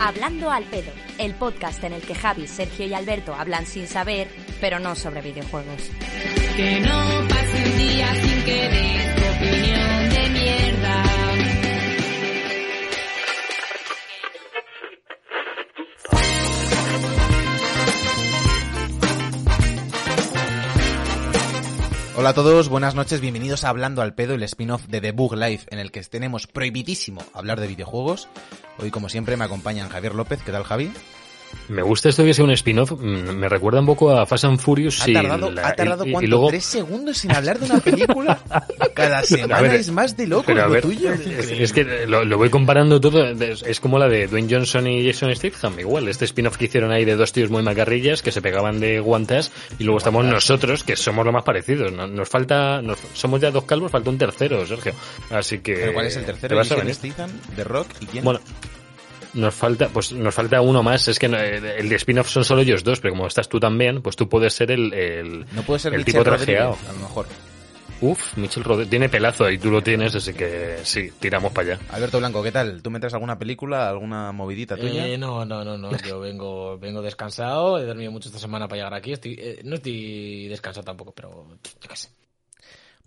Hablando al pedo, el podcast en el que Javi, Sergio y Alberto hablan sin saber, pero no sobre videojuegos. Hola a todos, buenas noches, bienvenidos a Hablando al Pedo, el spin-off de The Bug Life, en el que tenemos prohibidísimo hablar de videojuegos. Hoy, como siempre, me acompañan Javier López. ¿Qué tal, Javi? Me gusta esto que sea un spin-off. mm, Me recuerda un poco a Fast and Furious. ¿Ha y tardado, la- ¿ha tardado y- y cuánto? luego- ¿Tres segundos sin hablar de una película? Cada semana ver, es más de loco Pero lo ver, tuyo. es, es que lo, lo voy comparando todo. Es, como la de Dwayne Johnson y Jason Statham. Igual, este spin-off que hicieron ahí de dos tíos muy macarrillas que se pegaban de guantas. Y luego estamos nosotros, que somos lo más parecidos. No- Nos falta, nos- somos ya dos calvos, falta un tercero, Sergio. Así que. ¿Pero cuál es el ¿te tercero? vas a? Statham, The Rock y quién? Bueno, nos falta, pues nos falta uno más. Es que no, eh, el de spin-off son solo ellos dos, pero como estás tú también, pues tú puedes ser el, el, no puede ser el tipo trajeado. Rodríguez, a lo mejor. Uf, Michel Rodríguez tiene pelazo y tú lo tienes, así que sí, tiramos para allá. Alberto Blanco, ¿qué tal? ¿Tú me traes alguna película, alguna movidita tuya? Eh, no, no, no, no. Yo vengo, vengo descansado. He dormido mucho esta semana para llegar aquí. Estoy, eh, no estoy descansado tampoco, pero yo qué sé.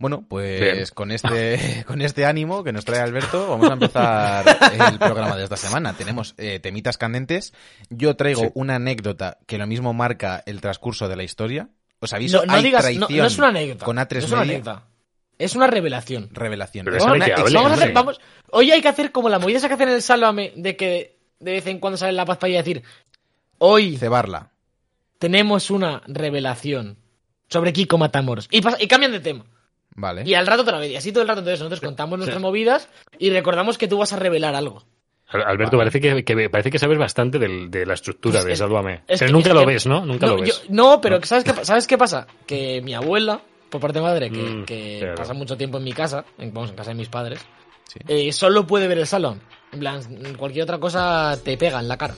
Bueno, pues Bien. con este con este ánimo que nos trae Alberto, vamos a empezar el programa de esta semana. Tenemos eh, temitas candentes. Yo traigo Sí. una anécdota que lo mismo marca el transcurso de la historia. Os No, aviso, no hay digas, no, traición no es una anécdota. con A3 no es una anécdota. Es una revelación. Revelación. Pero Es déjame una que hable, ex- vamos a hacer, hombre. vamos. Hoy hay que hacer como la movida esa que hacen en el Sálvame de que de vez en cuando sale la paz para decir hoy cebarla. tenemos una revelación sobre Kiko Matamoros. Y, pasa- y cambian de tema. Vale. Y al rato otra vez. Y así todo el rato. Entonces nosotros contamos nuestras movidas y recordamos que tú vas a revelar algo. Al- Alberto, Vale. parece que, que- parece que sabes bastante del- de la estructura Es- de es- Sálvame. es Pero que- nunca es lo que- ves, ¿no? Nunca no, lo ves. yo- no, pero ¿sabes qué, ¿sabes qué pasa? Que mi abuela, por parte de madre, que, Mm, que claro. pasa mucho tiempo en mi casa, en, vamos, en casa de mis padres, Sí. eh, solo puede ver el salón. En plan, cualquier otra cosa te pega en la cara.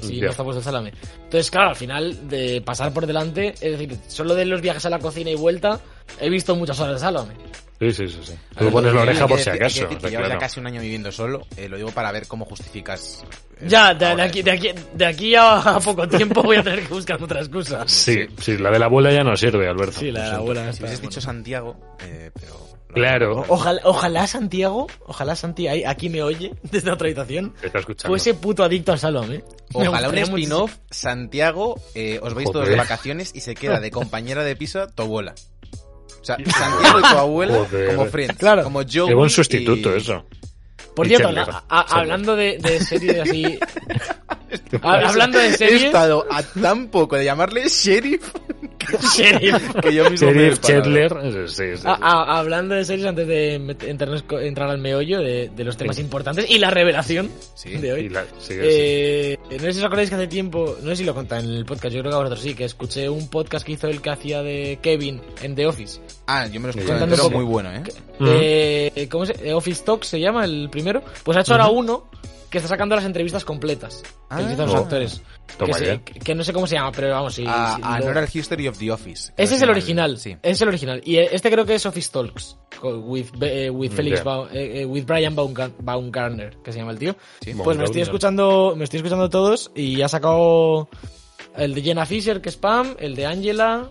Si Ya. no está puesto el salame. Entonces, claro, al final de pasar por delante, es decir, solo de los viajes a la cocina y vuelta, he visto muchas horas de salame. Sí, sí, sí. sí. Tú ver, pones la oreja por si acaso. decir que claro. casi un año viviendo solo. eh, lo digo para ver cómo justificas. eh, Ya, de, aquí, de, aquí, de aquí a, a poco tiempo voy a tener que buscar otra excusa. Sí, sí, la de la abuela ya no sirve, Alberto. Sí, la de la abuela. Si hubieses dicho Santiago, eh, pero. Claro, Ojalá, ojalá Santiago, ojalá Santiago, aquí me oye desde otra habitación, está escuchando. fuese puto adicto al salón, ¿eh? Ojalá un spin-off, Santiago, eh, os vais todos Joder. de vacaciones y se queda de compañera de piso tu abuela. O sea, Santiago y tu abuela Joder. como friends, Claro. como Joe. Qué buen sustituto eso. Por Y cierto, a- hablando de, de series así... a- hablando de He series... estado a tan poco de llamarle Sheriff. que yo mismo Sheriff parado. Chandler, sí, sí, sí. A- a- hablando de series, antes de entrar al meollo de, de los temas Sí. importantes y la revelación Sí. de Y hoy. la- sí, sí. Eh, no sé si os acordáis que hace tiempo, no sé si lo conté en el podcast, yo creo que a vosotros sí, que escuché un podcast que hizo el que hacía de Kevin en The Office. Ah, yo me lo escuché poco. muy bueno, ¿eh? de- ¿cómo se, de Office Talk se llama el primero. Pues ha hecho ahora uno que está sacando las entrevistas completas. Ah. que los Oh. actores. Que, se- que- no sé cómo se llama, pero vamos, sí. A, sí, An Oral History of the Office. Ese es el original. Sí. Es el original. Y este creo que es Office Talks. With, eh, with Felix. Baum- eh, eh, with Brian Baumgar- Baumgartner, que se llama el tío. Sí. Pues me estoy escuchando, me estoy escuchando todos y ha sacado el de Jenna Fisher, que es Pam, el de Angela,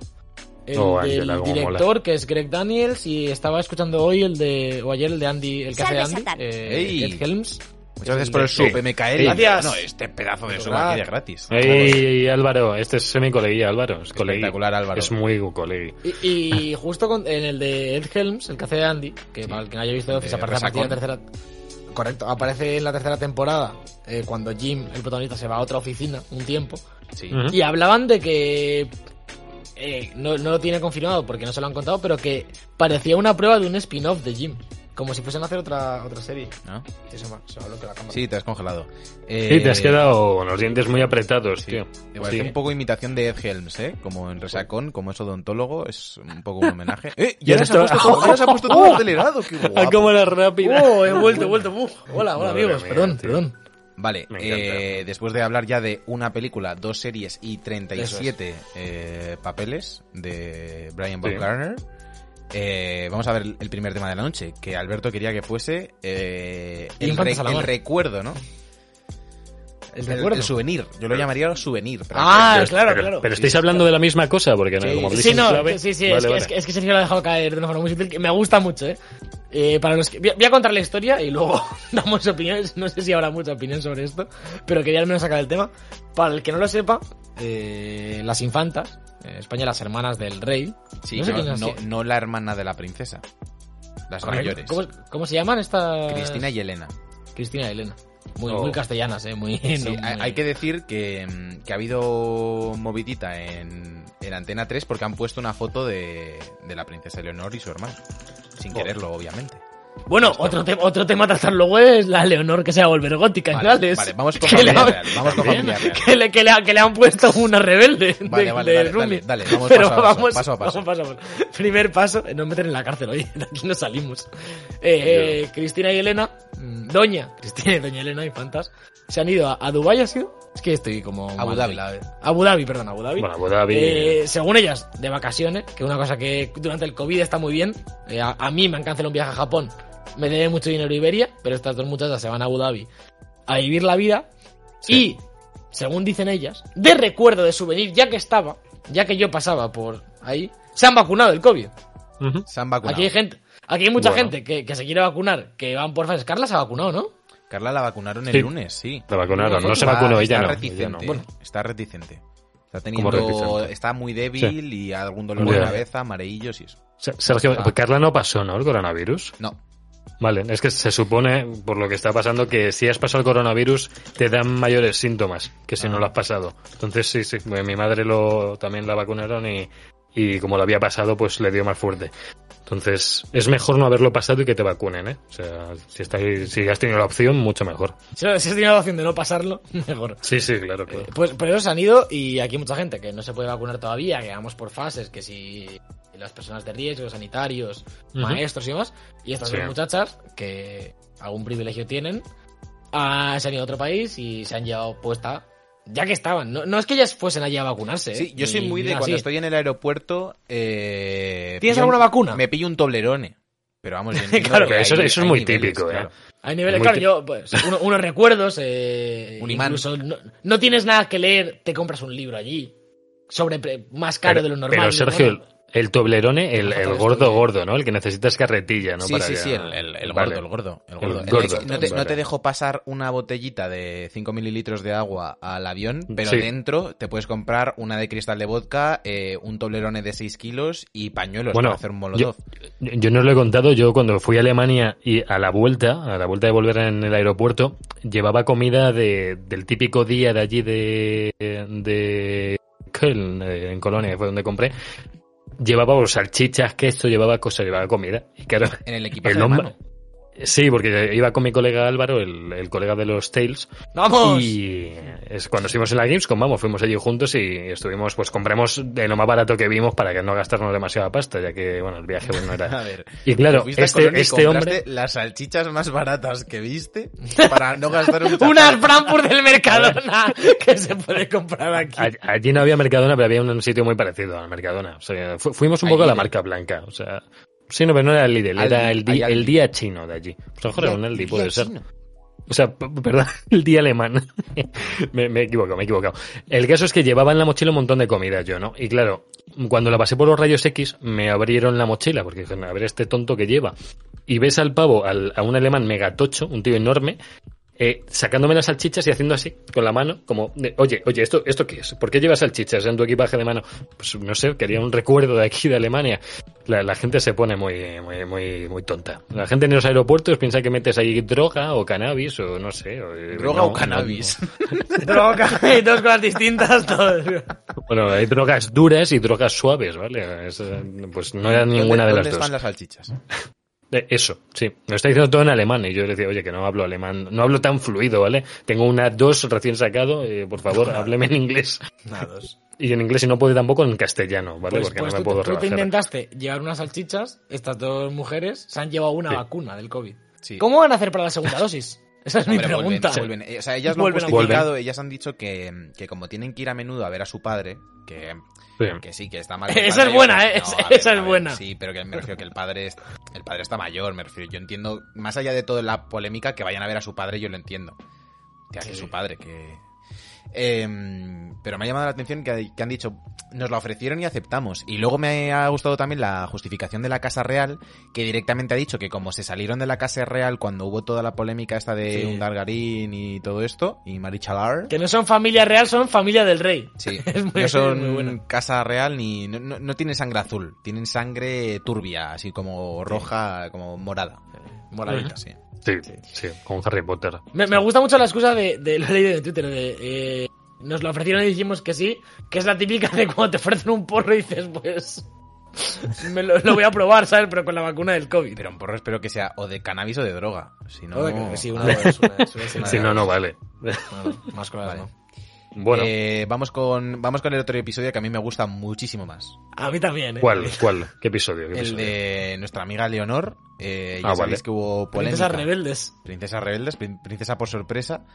el Oh, del Angela, cómo director, que es Greg Daniels, y estaba escuchando hoy el de, o ayer el de Andy, el que hace Andy, eh. Ed Helms. Muchas gracias por el Sí. sub, MKL. Sí. Gracias. No, este pedazo de sub aquí de gratis. Ey, Álvaro, este es semi-coleguía, Álvaro. Es colegui. Espectacular, Álvaro. Es muy colegui. Y, y justo con- en el de Ed Helms, el que hace de Andy, que para el que no haya visto Office, aparece a partir de la tercera. Correcto, aparece en la tercera temporada, eh, cuando Jim, el protagonista, se va a otra oficina un tiempo. Sí. Y hablaban de que. eh, no, no lo tiene confirmado porque no se lo han contado, pero que parecía una prueba de un spin-off de Jim. Como si fuesen a hacer otra, otra serie. ¿No? Sí, se me, se me la cámara. Sí, te has congelado. Eh, Sí, te has quedado con los dientes muy apretados, Sí. tío. Me parece Sí. un poco imitación de Ed Helms, ¿eh? Como en Resacón, como es odontólogo, es un poco un homenaje. ¡Eh! Ya Ya se ha puesto todo, ya se ha puesto todo acelerado, qué Ah, guapo. cómo era rápida. ¡Oh! He vuelto, he vuelto. uf. Hola, hola, Madre amigos. mía, perdón, tío. perdón. Vale, eh, después de hablar ya de una película, dos series y 37 eh, papeles de Brian Sí. Baumgartner, eh, vamos a ver el primer tema de la noche, que Alberto quería que fuese eh, el, re- recuerdo, ¿no? El El, recuerdo. el souvenir. Yo lo llamaría souvenir. pero- Ah, Pero- claro, pero, claro. Pero estáis hablando de la misma cosa, porque no, Sí, como sí, no, clave- sí, sí, Vale, es, que, vale. es, que, es que Sergio lo ha dejado caer de una forma muy sutil, que me gusta mucho, ¿eh? Eh, para los que, voy, a, voy a contar la historia y luego damos opiniones, no sé si habrá mucha opinión sobre esto, pero quería al menos sacar el tema. Para el que no lo sepa, eh, las infantas, en España las hermanas del rey, Sí, no sé no, la hermana de la princesa. Las mayores. ¿Cómo, cómo se llaman estas? Cristina y Elena. Cristina y Elena. Muy, Oh. muy castellanas, ¿eh? Muy, Sí, no, hay, muy- hay que decir que, mm, que ha habido movidita en, en Antena 3 porque han puesto una foto de, de la princesa Leonor y su hermano. Sin Joder. quererlo, obviamente. Bueno, otro, te- otro tema a tratar luego es la Leonor que se va a volver gótica en Vale, vale, vamos con familia real. Vamos con familia real. que le, que, le, ha- que le han puesto una rebelde Vale, de, vale, de dale, dale, dale, vamos Pero paso vamos, paso a paso. vamos paso a paso. Primer paso, eh, no meter en la cárcel hoy, de aquí no salimos. Eh, eh, Cristina y Elena, mm, Doña, Cristina y Doña Elena, infantas, se han ido a, a Dubái, ¿ha sido? Es que estoy como... Abu Dhabi. la- Abu Dhabi, perdón, Abu Dhabi. Bueno, Abu Dhabi- Eh, según ellas, de vacaciones, que una cosa que durante el COVID está muy bien. Eh, a, a mí me han cancelado un viaje a Japón, me debe mucho dinero Iberia, pero estas dos muchachas se van a Abu Dhabi a vivir la vida. Y, según dicen ellas, de recuerdo de souvenir, ya que estaba, ya que yo pasaba por ahí, se han vacunado del COVID. Se han vacunado. Aquí hay gente, aquí hay mucha Bueno. gente que, que se quiere vacunar, que van por fases. Carla se ha vacunado, ¿no? Carla la vacunaron el Sí. lunes, sí. La vacunaron, no se vacunó está ella, no. reticente. ella no. Bueno, está reticente. Está teniendo, está muy débil y algún dolor de cabeza, mareillos y eso. Se- Sergio, Ah. pues Carla no pasó, ¿no? El coronavirus. No, Vale, es que se supone, por lo que está pasando, que si has pasado el coronavirus te dan mayores síntomas que si no lo has pasado. Entonces sí, sí, mi madre lo también la vacunaron y, y como lo había pasado, pues le dio más fuerte. Entonces es mejor no haberlo pasado y que te vacunen, ¿eh? O sea, si, estáis, si has tenido la opción, mucho mejor. Si, si has tenido la opción de no pasarlo, mejor. Sí, sí, claro, claro. Eh, Pues, pero se han ido y aquí hay mucha gente que no se puede vacunar todavía, que vamos por fases, que si las personas de riesgo, sanitarios, maestros y demás, y estas Sí. dos muchachas, que algún privilegio tienen, ah, se han ido a otro país y se han llevado puesta, ya que estaban, no, no es que ellas fuesen allí a vacunarse. Sí, ¿eh? yo soy muy de cuando así. estoy en el aeropuerto. Eh, ¿Tienes un- alguna vacuna? Me pillo un toblerone. Pero vamos, yo Claro, que pero eso- hay- eso es muy niveles, típico, ¿eh? claro. Hay niveles, claro, yo, pues, uno- unos recuerdos, eh, Un imán. incluso no, no tienes nada que leer, te compras un libro allí, sobre pre- más caro Pero, de lo normal. pero. Sergio, el toblerone, el, el gordo gordo, ¿no? El que necesitas carretilla, ¿no? Sí, Para sí, sí, el, el- el Vale. gordo, el gordo. El gordo. El- gordo, no, te, no te dejo pasar una botellita de 5 mililitros de agua al avión, pero Sí. dentro te puedes comprar una de cristal de vodka, eh, un toblerone de 6 kilos y pañuelos Bueno, para hacer un molotov. Yo, yo no os lo he contado, yo cuando fui a Alemania y a la vuelta, a la vuelta de volver en el aeropuerto, llevaba comida de, del típico día de allí de, de Köln, eh, en Colonia, que fue donde compré. Llevaba salchichas, queso, llevaba cosas, llevaba comida. Y claro, En el equipaje el de nombre... mano. Sí, porque iba con mi colega Álvaro, el, el colega de los Tales, ¡Vamos! y es cuando estuvimos en la Gamescom, vamos, fuimos allí juntos y estuvimos, pues compramos de lo más barato que vimos para que no gastarnos demasiada pasta, ya que, bueno, el viaje pues, no era... A ver. Y claro, este, y este hombre... las salchichas más baratas que viste para no gastar un Unas. Frankfurt del Mercadona que se puede comprar aquí. All- Allí no había Mercadona, pero había un sitio muy parecido al Mercadona. O sea, fu- fuimos un poco a la marca blanca. O sea, sí, no, pero no era el Lidl, Aldi, era el, di- el día chino de allí. Pues a lo mejor era un Aldi, Día puede ser. chino. O sea, perdón, el día alemán. me, me he equivocado, me he equivocado. El caso es que llevaba en la mochila un montón de comida yo, ¿no? Y claro, cuando la pasé por los rayos X, me abrieron la mochila, porque dijeron, a ver este tonto que lleva. Y ves al pavo, al- a un alemán megatocho, un tío enorme, eh, sacándome las salchichas y haciendo así, con la mano, como, de, oye, oye, ¿esto, ¿esto qué es? ¿Por qué llevas salchichas en tu equipaje de mano? Pues no sé, quería un recuerdo de aquí, de Alemania. La, la gente se pone muy, muy, muy, muy tonta. La gente en los aeropuertos piensa que metes ahí droga o cannabis o no sé. o, eh, Droga no, o cannabis. Droga, y dos cosas distintas. todo. no. Bueno, hay drogas duras y drogas suaves, ¿vale? Es, eh, pues no era ninguna de ¿Dónde las dos. están las salchichas? Eh, Eso, sí. Me está diciendo todo en alemán y yo le decía, oye, que no hablo alemán, no hablo tan fluido, ¿vale? Tengo una dos recién sacado, eh, por favor, hábleme en inglés. Nada, dos. Y en inglés y no puedo tampoco en castellano, ¿vale? Pues, Porque pues no me tú, puedo tú te rebajar. intentaste llevar unas salchichas, estas dos mujeres se han llevado una Sí. vacuna del COVID. Sí. ¿Cómo van a hacer para la segunda dosis? Esa es mi Hombre, pregunta. vuelven. Eh, O sea, ellas lo han Vuelven justificado, ellas han dicho que, que como tienen que ir a menudo a ver a su padre, que, Sí. que sí, que está mal. Esa padre es buena, ¿eh? No, Esa- a ver, esa es buena. Sí, pero que me refiero que el padre, es- el padre está mayor, me refiero. Yo entiendo, más allá de toda la polémica, que vayan a ver a su padre, yo lo entiendo. que hace Sí. su padre, que... Em, pero me ha llamado la atención que, que han dicho, nos la ofrecieron y aceptamos. Y luego me ha gustado también la justificación de la Casa Real, que directamente ha dicho que como se salieron de la Casa Real cuando hubo toda la polémica esta de Sí. Undargarín y todo esto, y Marichalar... Que no son familia real, son familia del rey. Sí, Es muy- no son casa real ni no, no, no tienen sangre azul, tienen sangre turbia, así como roja, como morada. Moradita. Sí. Sí, sí, con Harry Potter. Me, me gusta mucho la excusa de, de lo he leído en Twitter, de eh, nos lo ofrecieron y dijimos que sí, que es la típica de cuando te ofrecen un porro y dices, pues me lo, lo voy a probar, ¿sabes? Pero con la vacuna del COVID. Pero un porro espero que sea o de cannabis o de droga. Si no, sí, una de una de una de dos. Si no, no vale. No, no, más cosas Vale. no. Bueno, Eh, vamos con vamos con el otro episodio que a mí me gusta muchísimo más. A mí también, ¿eh? ¿cuál? ¿Cuál? ¿Qué episodio? ¿Qué El de nuestra amiga Leonor. Eh, ya Ah, sabéis vale. que hubo polémica. Princesas rebeldes. Princesas rebeldes, prin- princesa por sorpresa.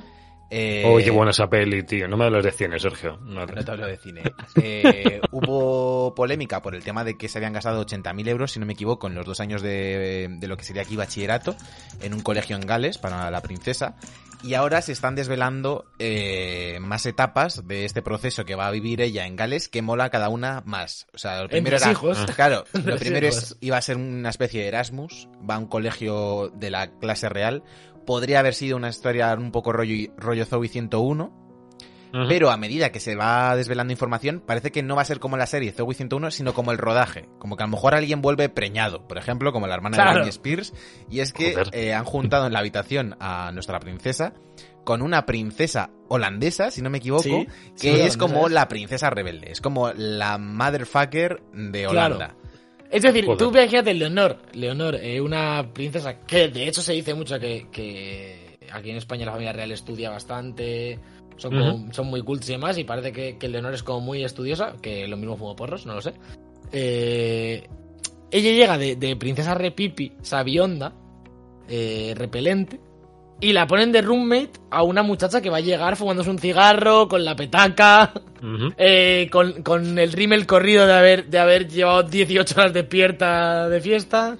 Eh, Oh, qué buena esa peli, tío. No me hables de cine, Sergio. No, No te hablo de cine. Eh, hubo polémica por el tema de que se habían gastado 80.000 euros, si no me equivoco, en los dos años de, de lo que sería aquí bachillerato, en un colegio en Gales para la princesa. Y ahora se están desvelando eh, más etapas de este proceso que va a vivir ella en Gales, que mola cada una más. O sea, lo primero era... hijos. Claro, lo primero es, iba a ser una especie de Erasmus, va a un colegio de la clase real. Podría haber sido una historia un poco rollo, rollo Zoe 101, Ujú. pero a medida que se va desvelando información, parece que no va a ser como la serie Zoe 101, sino como el rodaje. Como que a lo mejor alguien vuelve preñado, por ejemplo, como la hermana Claro. de Britney Spears. Y es que eh, han juntado en la habitación a nuestra princesa con una princesa holandesa, si no me equivoco, Sí, que sí, es holandesa como la princesa rebelde. Es como la motherfucker de Claro. Es decir, Joder. tú imagínate Leonor, Leonor, eh, una princesa que de hecho se dice mucho que, que aquí en España la familia real estudia bastante, son, como- son muy cultos y demás, y parece que, que Leonor es como muy estudiosa, que lo mismo fumo porros, no lo sé. Eh, ella llega de, de princesa repipi, sabionda, eh, repelente, y la ponen de roommate a una muchacha que va a llegar fumándose un cigarro, con la petaca, Ujú. eh, con, con el rímel corrido de haber, de haber llevado 18 horas despierta de fiesta.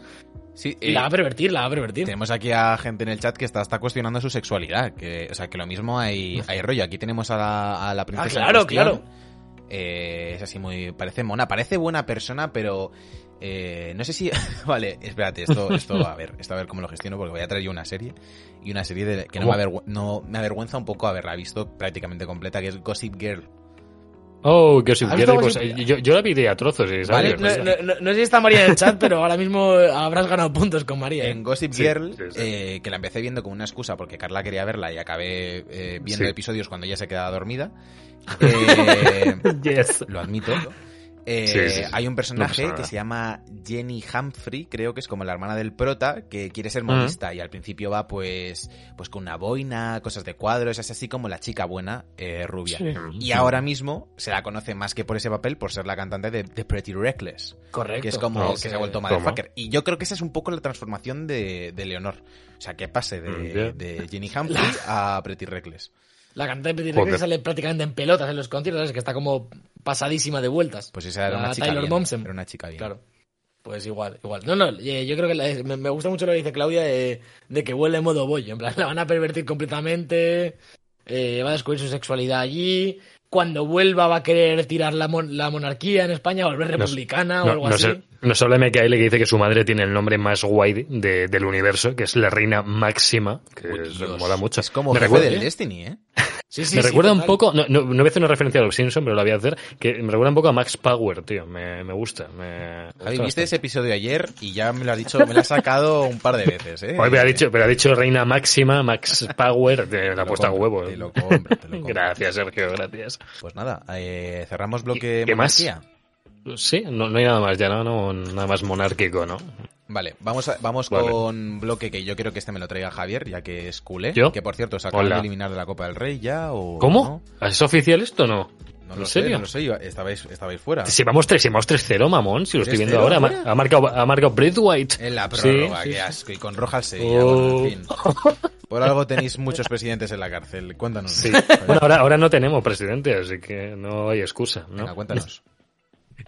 Sí, Y eh, la va a pervertir, la va a pervertir. Tenemos aquí a gente en el chat que está, está cuestionando su sexualidad. Que, o sea, que lo mismo hay, hay rollo. Aquí tenemos a la, a la princesa. Ah, claro, cuestión. claro. Eh, es así muy. Parece mona, parece buena persona, pero. Eh, no sé si. vale, espérate, esto, esto a ver, esto a ver cómo lo gestiono, porque voy a traer yo una serie. Y una serie de, que no me, no, me avergüenza un poco haberla visto prácticamente completa, que es Gossip Girl. Oh, que si ¿Has quiere, visto pues, Gossip- eh, yo, yo la vi de a trozos. Vale, ¿sabes? No, no- no- no sé si está María en el chat, pero ahora mismo habrás ganado puntos con María. ¿eh? En Gossip Sí, Girl, sí, sí. eh, que la empecé viendo con una excusa porque Carla quería verla y acabé eh, viendo Sí. episodios cuando ella se quedaba dormida. Eh, Yes. lo admito. Eh, Sí, sí, sí. Hay un personaje No que se llama Jenny Humphrey, creo que es como la hermana del prota, que quiere ser modista y al principio va pues pues con una boina, cosas de cuadros, es así como la chica buena, eh, rubia. Sí. Y ahora mismo se la conoce más que por ese papel por ser la cantante de, de Pretty Reckless. Correcto. Que es como No, que se ha vuelto ¿Cómo? motherfucker. Y yo creo que esa es un poco la transformación de, de Leonor. O sea, que pase de, Mm, de Jenny Humphrey a Pretty Reckless. La cantante de Joder. Reckless sale prácticamente en pelotas en los conciertos, ¿sabes? que está como pasadísima de vueltas. Pues esa era La una chica Taylor bien. Momsen. Era una chica bien. Claro. Pues igual, igual. No, no, eh, yo creo que la- me, me gusta mucho lo que dice Claudia de, de que vuelve en modo bollo. En plan, la van a pervertir completamente. eh, va a descubrir su sexualidad allí. Cuando vuelva va a querer tirar la, mon- la monarquía en España, volver republicana o No, algo no así. sé, no solo MKL que dice que su madre tiene el nombre más guay de- del universo, que es la reina máxima, que Uy, es- Dios. mola mucho. Es como me jefe recuerda, del ¿eh? Destiny, ¿eh? Sí, sí, me sí, recuerda un poco, no, no, no voy a hacer una referencia a los Simpsons, pero la voy a hacer, que me recuerda un poco a Max Power, tío, me, me gusta. Me, me gusta viste ese episodio ayer y ya me lo has dicho, me lo has sacado un par de veces, ¿eh? Oye, pero ha dicho, pero ha dicho reina máxima, Max Power, te Te la ha lo puesto a huevo. Te lo compro, te lo compro. Gracias, Sergio, gracias. Pues nada, eh, cerramos bloque ¿Qué más? Sí, no, no hay nada más ya, ¿no? no nada más monárquico, ¿no? Vale, vamos, a- vamos Vale. con bloque que yo quiero que este me lo traiga Javier, ya que es culé. ¿Yo? Que por cierto, se acaban Hola. de eliminar de la Copa del Rey ya o. ¿Cómo? ¿Es oficial esto o no? No, no ¿En lo serio? sé, no lo sé, estabais, estabais fuera. Si vamos 3, si vamos 3-0, mamón, si lo estoy viendo 3-0 ahora. Ha, marcado, ha marcado Braithwaite. En la prórroga, sí, qué sí. asco. Y con Roja al Sevilla, Oh. bueno, en fin. Por algo tenéis muchos presidentes en la cárcel. Cuéntanos. Sí. Bueno, ahora, ahora no tenemos presidente, así que no hay excusa, ¿no? Venga, cuéntanos.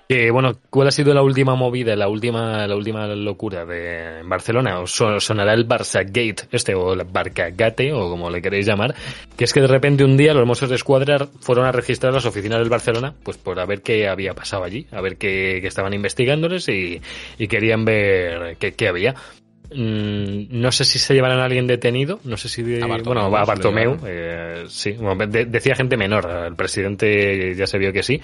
Bueno, ¿cuál ha sido la última movida, la última, la última locura de Barcelona? Os sonará el Barça Gate, este, o el Barcagate, o como le queréis llamar, que es que de repente un día los Mossos de Escuadra fueron a registrar las oficinas del Barcelona, pues por a ver qué había pasado allí, a ver qué, qué estaban investigándoles y, y querían ver qué, qué había. Mm, no sé si se llevarán a alguien detenido, no sé si de- A Bartomeu, bueno, a Bartomeu, eh, sí, bueno, de- decía gente menor, el presidente ya se vio que sí.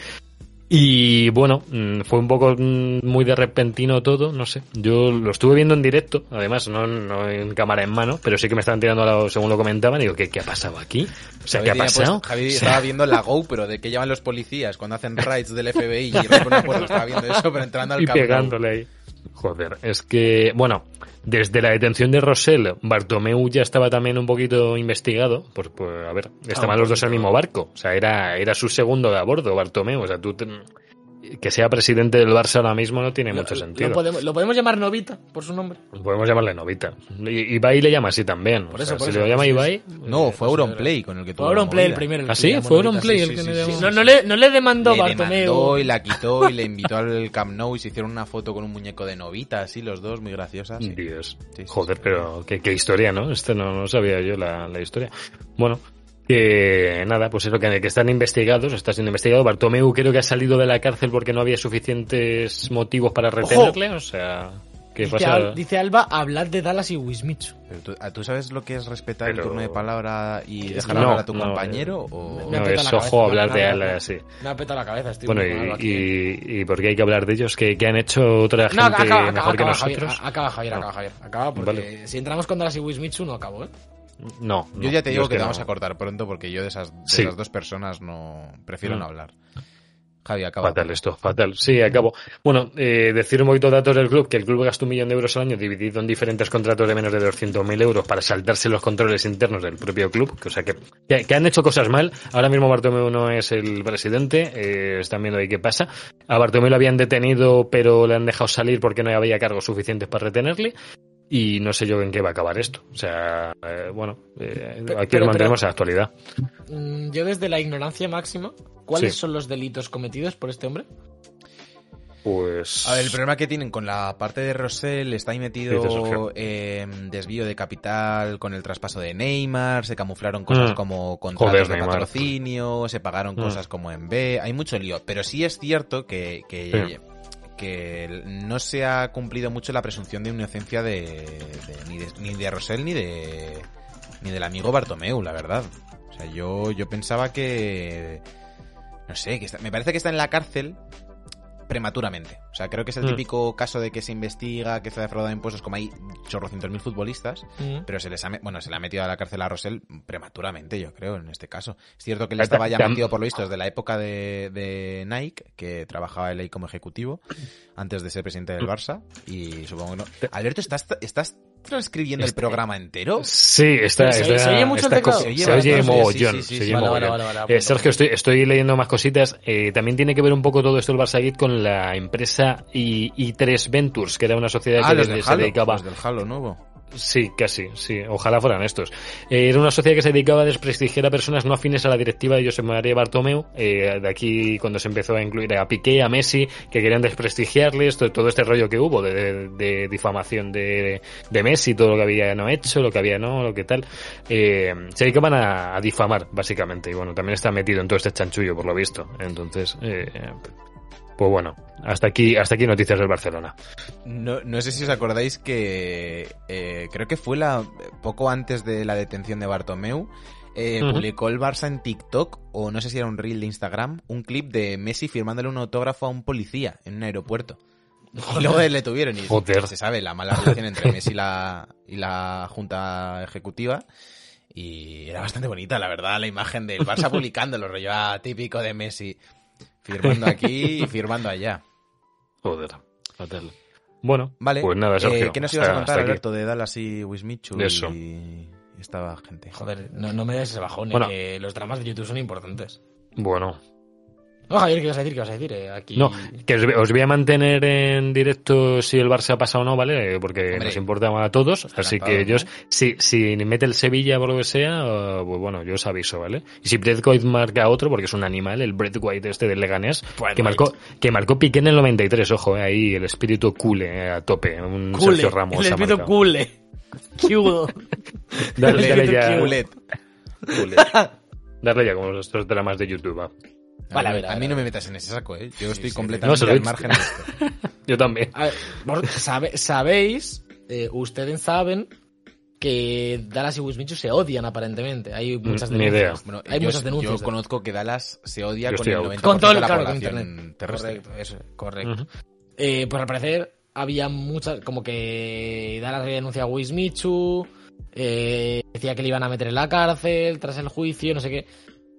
Y bueno, mm, fue un poco mm, muy de repentino todo, no sé. Yo lo estuve viendo en directo, además, no, no en cámara en mano, pero sí que me estaban tirando a la- según lo comentaban. Y digo, ¿qué, qué ha pasado aquí? O sea, ¿qué ha tenía pasado? Javi O sea, estaba viendo la GoPro de que llevan los policías cuando hacen raids del FBI y una puerta. Estaba viendo eso, pero entrando al y pegándole ahí. Joder, es que, bueno, desde la detención de Rosell, Bartomeu ya estaba también un poquito investigado. Pues, pues a ver, estaban un los dos en el mismo barco. O sea, era, era su segundo de a bordo, Bartomeu. O sea, tú te- que sea presidente del Barça ahora mismo no tiene mucho Lo- sentido. Lo podemos, lo podemos llamar Novita, por su nombre. Podemos llamarle Novita. I- Ibai le llama así también. Por O eso, sea, por si eso, le llama pues sí, Ibai. No, fue Auronplay con el que tuvo Fue la Auronplay el primero. el ¿Ah, sí? ¿Fue Auronplay sí, el sí, que sí, le sí. llamó? No, no le, no le demandó Le Bartomeu. demandó y la quitó y le invitó al Camp Nou y se hicieron una foto con un muñeco de novita, así los dos, muy graciosas. sí. Dios. Sí, sí, Joder, sí. pero qué, qué historia, ¿no? Este no, no sabía yo la, la historia. Bueno, que nada, pues es lo que, que están investigados, está siendo investigado. Bartomeu creo que ha salido de la cárcel porque no había suficientes motivos para retenerle, o sea, ¿qué Dice, pasa? Al- dice Alba, hablar de Dallas y Wismichu. Pero tú, ¿tú sabes lo que es respetar el turno de palabra y dejar No, hablar a tu no, compañero? Me o... ha No, es ojo hablar de ha- ala me ha- petado la cabeza, estoy Bueno, y, y, y por qué hay que hablar de ellos? ¿Qué, qué han hecho otra gente No, acaba, acaba, mejor que acaba, Javier, nosotros? acaba, Javier, No. acaba, Javier. Acaba porque Vale. si entramos con Dallas y Wismichu no acabo, ¿eh? No, Yo no, ya te digo que te no. vamos a cortar pronto porque yo de esas, de Sí. esas dos personas no prefiero Mm. no hablar. Javi, acaba. Fatal esto, fatal. Sí, acabo. Bueno, eh, decir un poquito datos del club, que el club gasta un millón de euros al año dividido en diferentes contratos de menos de 200.000 euros para saltarse los controles internos del propio club, que, o sea que, que, que han hecho cosas mal. Ahora mismo Bartomeu no es el presidente, eh, están viendo ahí qué pasa. A Bartomeu lo habían detenido, pero le han dejado salir porque no había cargos suficientes para retenerle. Y no sé yo en qué va a acabar esto. O sea, eh, bueno, eh, aquí pero- lo mantenemos a la actualidad. Mm, Yo desde la ignorancia máxima, ¿cuáles Sí. son los delitos cometidos por este hombre? Pues. A ver, el problema que tienen con la parte de Rosell está ahí metido eh, desvío de capital con el traspaso de Neymar, se camuflaron cosas Mm. como contratos Joder, de Neymar. patrocinio, se pagaron Mm. cosas como en B, hay mucho lío, pero sí es cierto que, que, que no se ha cumplido mucho la presunción de inocencia de, de- ni, de ni de Rosell ni de ni del amigo Bartomeu, la verdad. O sea, yo, yo pensaba que no sé, que está- me parece que está en la cárcel prematuramente. O sea, creo que es el Mm. típico caso de que se investiga, que se ha defraudado impuestos, como hay chorrocientos mil futbolistas, Mm. pero se les ha, bueno, se le ha metido a la cárcel a Rosell prematuramente, yo creo, en este caso. Es cierto que él Ta- estaba ya metido por lo visto desde la época de, de Nike, que trabajaba él ahí como ejecutivo, antes de ser presidente Mm. del Barça, y supongo que no. Alberto, ¿estás, estás transcribiendo el Este- programa entero? Sí, está, Se- se está- oye mucho el está teclado. Se oye se oye bastante, sí, mogollón. sí, sí, se sí. oye Vale, mogollón. vale, vale, vale, Eh, apunto. Sergio, estoy, estoy leyendo más cositas. Eh, también tiene que ver un poco todo esto el Barça Gate con la empresa I, I3 Ventures, que era una sociedad Ah, que se Halo, dedicaba... los del Halo nuevo. Sí, casi, sí. Ojalá fueran estos. Eh, era una sociedad que se dedicaba a desprestigiar a personas no afines a la directiva de José María Bartomeu. eh, de aquí cuando se empezó a incluir a Piqué, a Messi, que querían desprestigiarles, todo, este rollo que hubo de, difamación de, de Messi, todo lo que había no hecho, lo que había no, lo que tal. Eh, se dedicaban a, a difamar, básicamente. Y bueno, también está metido en todo este chanchullo, por lo visto. Entonces, eh, pues bueno, hasta aquí, hasta aquí noticias del Barcelona. No, no sé si os acordáis que eh, creo que fue la poco antes de la detención de Bartomeu. eh. Publicó el Barça en TikTok, o no sé si era un reel de Instagram, un clip de Messi firmándole un autógrafo a un policía en un aeropuerto. Y luego le tuvieron y Joder. se sabe la mala relación entre Messi y la, y la junta ejecutiva. Y era bastante bonita, la verdad, la imagen del Barça publicando lo rollo ah, típico de Messi. Firmando aquí y firmando allá. Joder, fatal. Bueno, Vale. pues nada, eh, Sergio. ¿Qué nos ibas a contar. Alberto, de Dallas y Wismichu eso. y esta gente? Joder, no, no me des ese bajón, eh, Bueno. que los dramas de YouTube son importantes. Bueno, No, Javier, ¿qué vas a decir? ¿Qué vas a decir? Eh, aquí... No, que os, voy a mantener en directo si el Barça ha pasado o no, ¿vale? Porque Hombre, nos importa a todos. Así que yo, ¿no? si, si mete el Sevilla por lo que sea, pues bueno, yo os aviso, ¿vale? Y si White marca otro, porque es un animal, el White este del Leganés, Brett que White. marcó, que marcó Piqué en el 93, ojo, eh, ahí el espíritu cule eh, a tope, un Cule, Sergio Ramos. el espíritu marcado. cule. Cudo. Dale, dale ya, Culet. Darle ya como estos dramas de YouTube, va. Vale, a ver, a a ver, mí no me metas en ese saco, ¿eh? Yo estoy No, completamente he al margen de esto. Yo también. A ver, vos sabe- sabéis, eh, ustedes saben que Dallas y Wismichu se odian aparentemente. Hay muchas Mm, ni denuncias. idea. Bueno, Hay yo, muchas denuncias. yo conozco que Dallas se odia Yo con el out. 90% Con todo de el la claro, con población internet. terrestre. Correcto, eso, correcto. Ujú. Eh, pues al parecer había muchas, como que Dallas había denunciado a Wismichu, eh, decía que le iban a meter en la cárcel tras el juicio, no sé qué.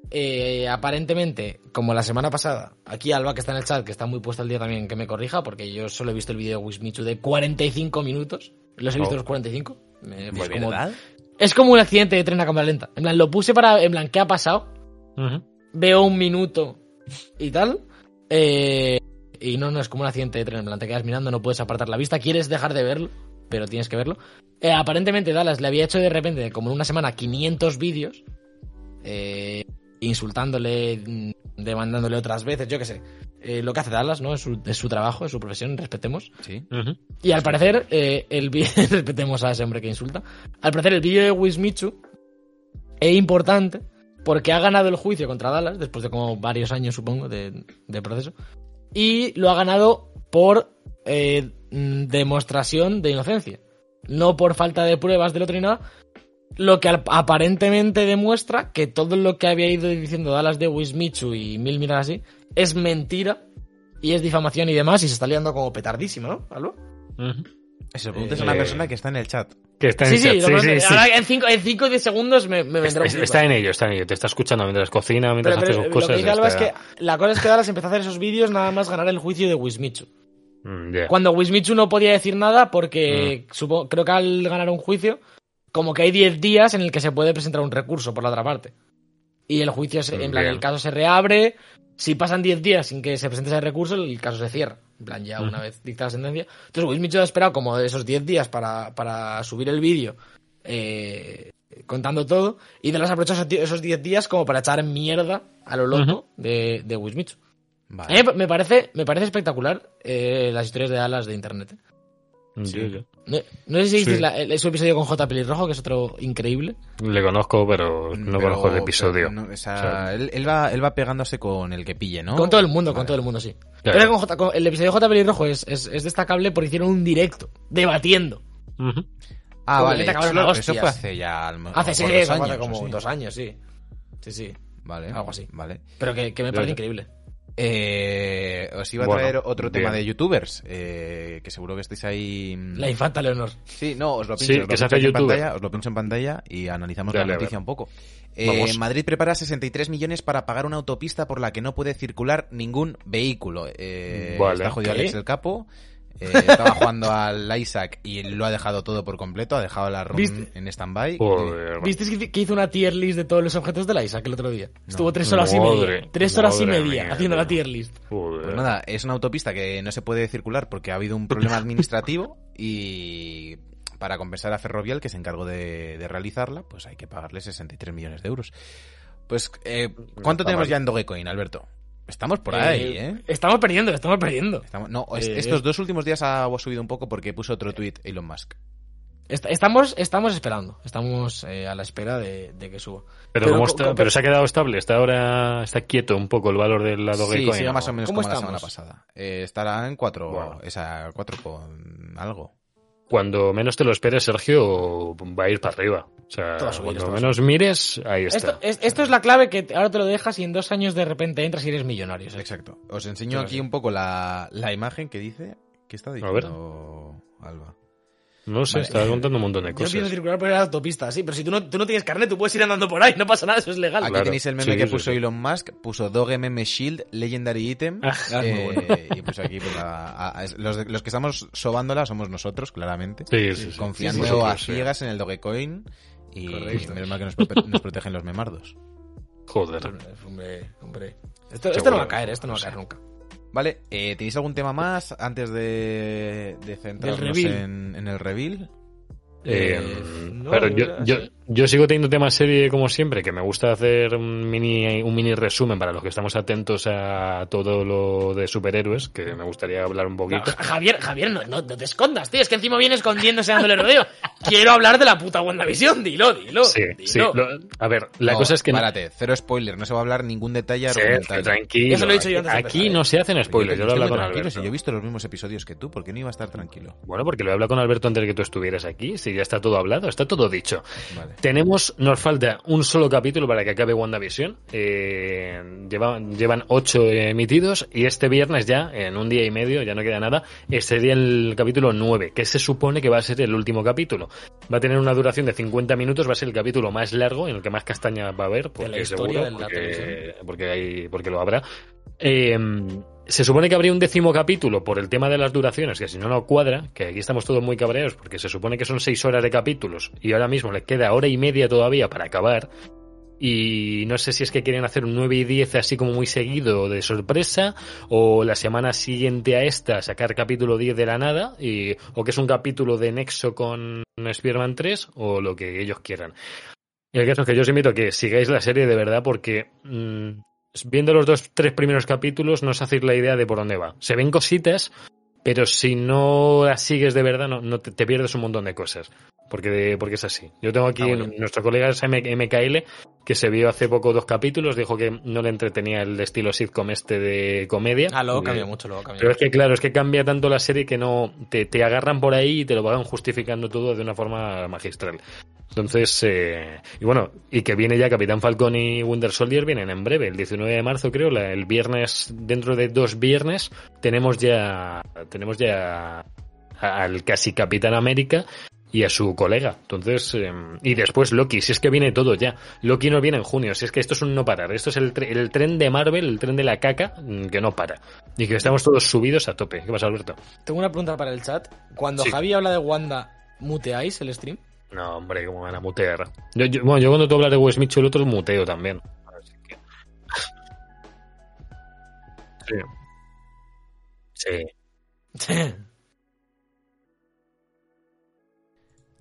Eh, aparentemente, como la semana pasada, aquí Alba que está en el chat, que está muy puesta el día también, que me corrija, porque yo solo he visto el vídeo de Wismichu de 45 minutos. Los he visto Oh. los 45. Me- pues es como un accidente de tren a cámara lenta. En plan, lo puse para, en plan, ¿qué ha pasado? Veo un minuto y tal. eh, y no, no, es como un accidente de tren. En plan, te quedas mirando, no puedes apartar la vista. Quieres dejar de verlo, pero tienes que verlo. Eh, aparentemente, Dallas le había hecho de repente, como en una semana, 500 vídeos. eh, insultándole, mm, demandándole otras veces, yo qué sé. Eh, lo que hace Dallas, ¿no? Es su, es su trabajo, es su profesión, respetemos. Sí. Y al parecer, eh, el respetemos a ese hombre que insulta. Al parecer, el vídeo de Wismichu es importante porque ha ganado el juicio contra Dallas, después de como varios años, supongo, de, de proceso. Y lo ha ganado por eh, mm, demostración de inocencia. No por falta de pruebas del otro ni nada. Lo que aparentemente demuestra que todo lo que había ido diciendo Dallas de Wismichu y mil miras así es mentira y es difamación y demás y se está liando como petardísimo, ¿no? ¿Aló? Ujú. Se lo preguntas a una Eh, persona que está en el chat. Que está en Sí, el sí, chat. lo sí, sí, sí. ahora en 5 en cinco o 10 segundos me, me vendrá un Está, en ello, está en ello. Te está escuchando mientras cocina, mientras Pero, hace pero sus lo cosas. que dice Alba es que la cosa es que Dallas empezó a hacer esos vídeos nada más ganar el juicio de Wismichu. Mm, ya. Cuando Wismichu no podía decir nada porque supongo, creo que al ganar un juicio, como que hay 10 días en el que se puede presentar un recurso por la otra parte. Y el juicio, se- en plan, el caso se reabre. Si pasan 10 días sin que se presente ese recurso, el caso se cierra. En plan, ya una vez dictada la sentencia. Entonces, Wismichu ha esperado como esos 10 días para, para subir el vídeo eh, contando todo. Y de las aprovechó esos 10 esos 10 días como para echar mierda a lo loco de, de. A Vale. mí me parece, me parece espectacular eh, las historias de alas de internet. Mm. No, no sé si visteis Sí. la- el- su episodio con J. Pelirrojo, que es otro increíble. Le conozco, pero no Pero- conozco el episodio. no, o sea, O sea, él, él va, él va pegándose con el que pille, ¿no? Con todo el mundo, con todo el mundo, sí. Claro. Pero con J- con- el episodio de J. Pelirrojo es, es, es destacable porque hicieron un directo, debatiendo. Ah, Como vale. Eso, fue hace ya a lo mejor Hace, sí, dos años. como dos años, sí. Sí, sí. Vale. algo así. Vale. Pero que, que me parece increíble. Eh, os iba a Bueno, traer otro bien. tema de youtubers, eh, que seguro que estéis ahí... La infanta Leonor. Sí, no, os lo pincho, Sí, os lo que se hace en youtuber. pantalla, os lo pincho en pantalla y analizamos Dale, la noticia un poco. Eh. Madrid prepara 63 millones para pagar una autopista por la que no puede circular ningún vehículo. Eh, Vale. Está jodido ¿Qué? Alex el Capo. Eh, estaba jugando al Isaac y lo ha dejado todo por completo. Ha dejado la ROM ¿Viste? en stand-by. Joder. ¿Visteis que- hizo una tier list de todos los objetos de la Isaac el otro día? Estuvo tres horas y media. Tres horas y media mía, haciendo la tier list. Joder. Pues nada, es una autopista que no se puede circular porque ha habido un problema administrativo y para compensar a Ferrovial, que se encargó de, de realizarla, pues hay que pagarle 63 millones de euros. Pues, eh, ¿cuánto tenemos mal. ya en Dogecoin, Alberto? Estamos por Eh, ahí, ¿eh? Estamos perdiendo, estamos perdiendo. Estamos- no, eh, estos dos últimos días ha subido un poco porque puso otro tweet Elon Musk. Est- Estamos, estamos esperando, estamos eh, a la espera de, de que suba. Pero, Pero se ha quedado estable, está ahora está quieto un poco el valor del lado Sí, ¿no? más o menos ¿Cómo como la semana pasada. Eh, estará en cuatro, Bueno. esa, cuatro con algo. Cuando menos te lo esperes, Sergio va a ir para arriba. O sea, cuando menos mires, ahí está. Esto es, esto es la clave que ahora te lo dejas y en dos años de repente entras y eres millonario. ¿sabes? Exacto. Os enseño Pero aquí sí. un poco la, la imagen que dice. ¿Qué está ver. diciendo Alba? No sé, Vale. estaba contando un montón de Yo cosas. pienso circular por la autopista, sí, pero si tú no, tú no tienes carnet, tú puedes ir andando por ahí, no pasa nada, eso es legal. Aquí Claro. tenéis el meme Sí, que sí, puso sí. Elon Musk, puso Doge Meme Shield, Legendary Item, Ah, eh, y puso aquí pues, a- a- a- los, los que estamos sobándola somos nosotros, claramente, Sí, sí, sí. confiando a sí. ciegas en el Dogecoin y Correcto. menos mal que nos, prote- nos protegen los memardos. Joder. Hombre, hombre. Esto, esto no va a caer, esto no va a caer nunca. Vale, eh, ¿tenéis algún tema más antes de, de centrarnos en, en el reveal? Eh, no, pero yo, yo, sí. yo sigo teniendo tema serie como siempre, que me gusta hacer un mini, un mini resumen para los que estamos atentos a todo lo de superhéroes, que me gustaría hablar un poquito. Ja- Javier, Javier, no, no, no te escondas, tío. Es que encima viene escondiéndose dándole rodeo. Quiero hablar de la puta WandaVision. Dilo, dilo. Sí, dilo. sí. lo- a ver, la No, cosa es que... Párate, cero spoiler, no se va a hablar ningún detalle Sí, argumental. tranquilo. Eso lo he dicho yo antes Aquí empezar, ¿eh? no se hacen spoilers, yo lo he hablado con Alberto. si yo he visto los mismos episodios que tú, ¿por qué no iba a estar tranquilo? Bueno, porque lo he hablado con Alberto antes de que tú estuvieras aquí, ya está todo hablado, está todo dicho. Vale. Tenemos, nos falta un solo capítulo para que acabe WandaVision. Eh, lleva- llevan ocho emitidos y este viernes ya, en un día y medio, ya no queda nada, eh, sería el capítulo 9, que se supone que va a ser el último capítulo. Va a tener una duración de 50 minutos, va a ser el capítulo más largo, en el que más castaña va a haber, porque la historia seguro, de la porque, televisión. porque, hay, porque lo habrá. Eh, se supone que habría un décimo capítulo por el tema de las duraciones, que si no, no cuadra, que aquí estamos todos muy cabreados, porque se supone que son seis horas de capítulos y ahora mismo les queda hora y media todavía para acabar. Y no sé si es que quieren hacer un 9 y 10 así como muy seguido de sorpresa, o la semana siguiente a esta sacar capítulo 10 de la nada, y, o que es un capítulo de nexo con Spider-Man 3, o lo que ellos quieran. Y el caso es que yo os invito a que sigáis la serie de verdad porque mm, viendo los dos, tres primeros capítulos no os hacéis la idea de por dónde va. Se ven cositas, pero si no las sigues de verdad no, no te, te pierdes un montón de cosas. Porque, porque es así. Yo tengo aquí Ah, bueno. nuestro colega es M- MKL, que se vio hace poco dos capítulos, dijo que no le entretenía el estilo sitcom este de comedia. Ah, luego cambia mucho, luego cambia pero es que claro, es que cambia tanto la serie que no te, te agarran por ahí y te lo van justificando todo de una forma magistral. Entonces, eh, y bueno, y que viene ya Capitán Falcon y Winter Soldier vienen en breve, el 19 de marzo creo, la- el viernes, dentro de dos viernes, tenemos ya, tenemos ya al casi Capitán América y a su colega. Entonces, eh, y después Loki, si es que viene todo ya. Loki no viene en junio, si es que esto es un no parar. Esto es el, tre- el tren de Marvel, el tren de la caca, mm, que no para. Y que estamos todos subidos a tope. ¿Qué pasa, Alberto? Tengo una pregunta para el chat. Cuando Sí. Javi habla de Wanda, ¿muteáis el stream? No, hombre, cómo van a mutear. Yo, yo- bueno, yo cuando tú hablas de Wes Mitchell, otro muteo también. Así que- Sí. Sí.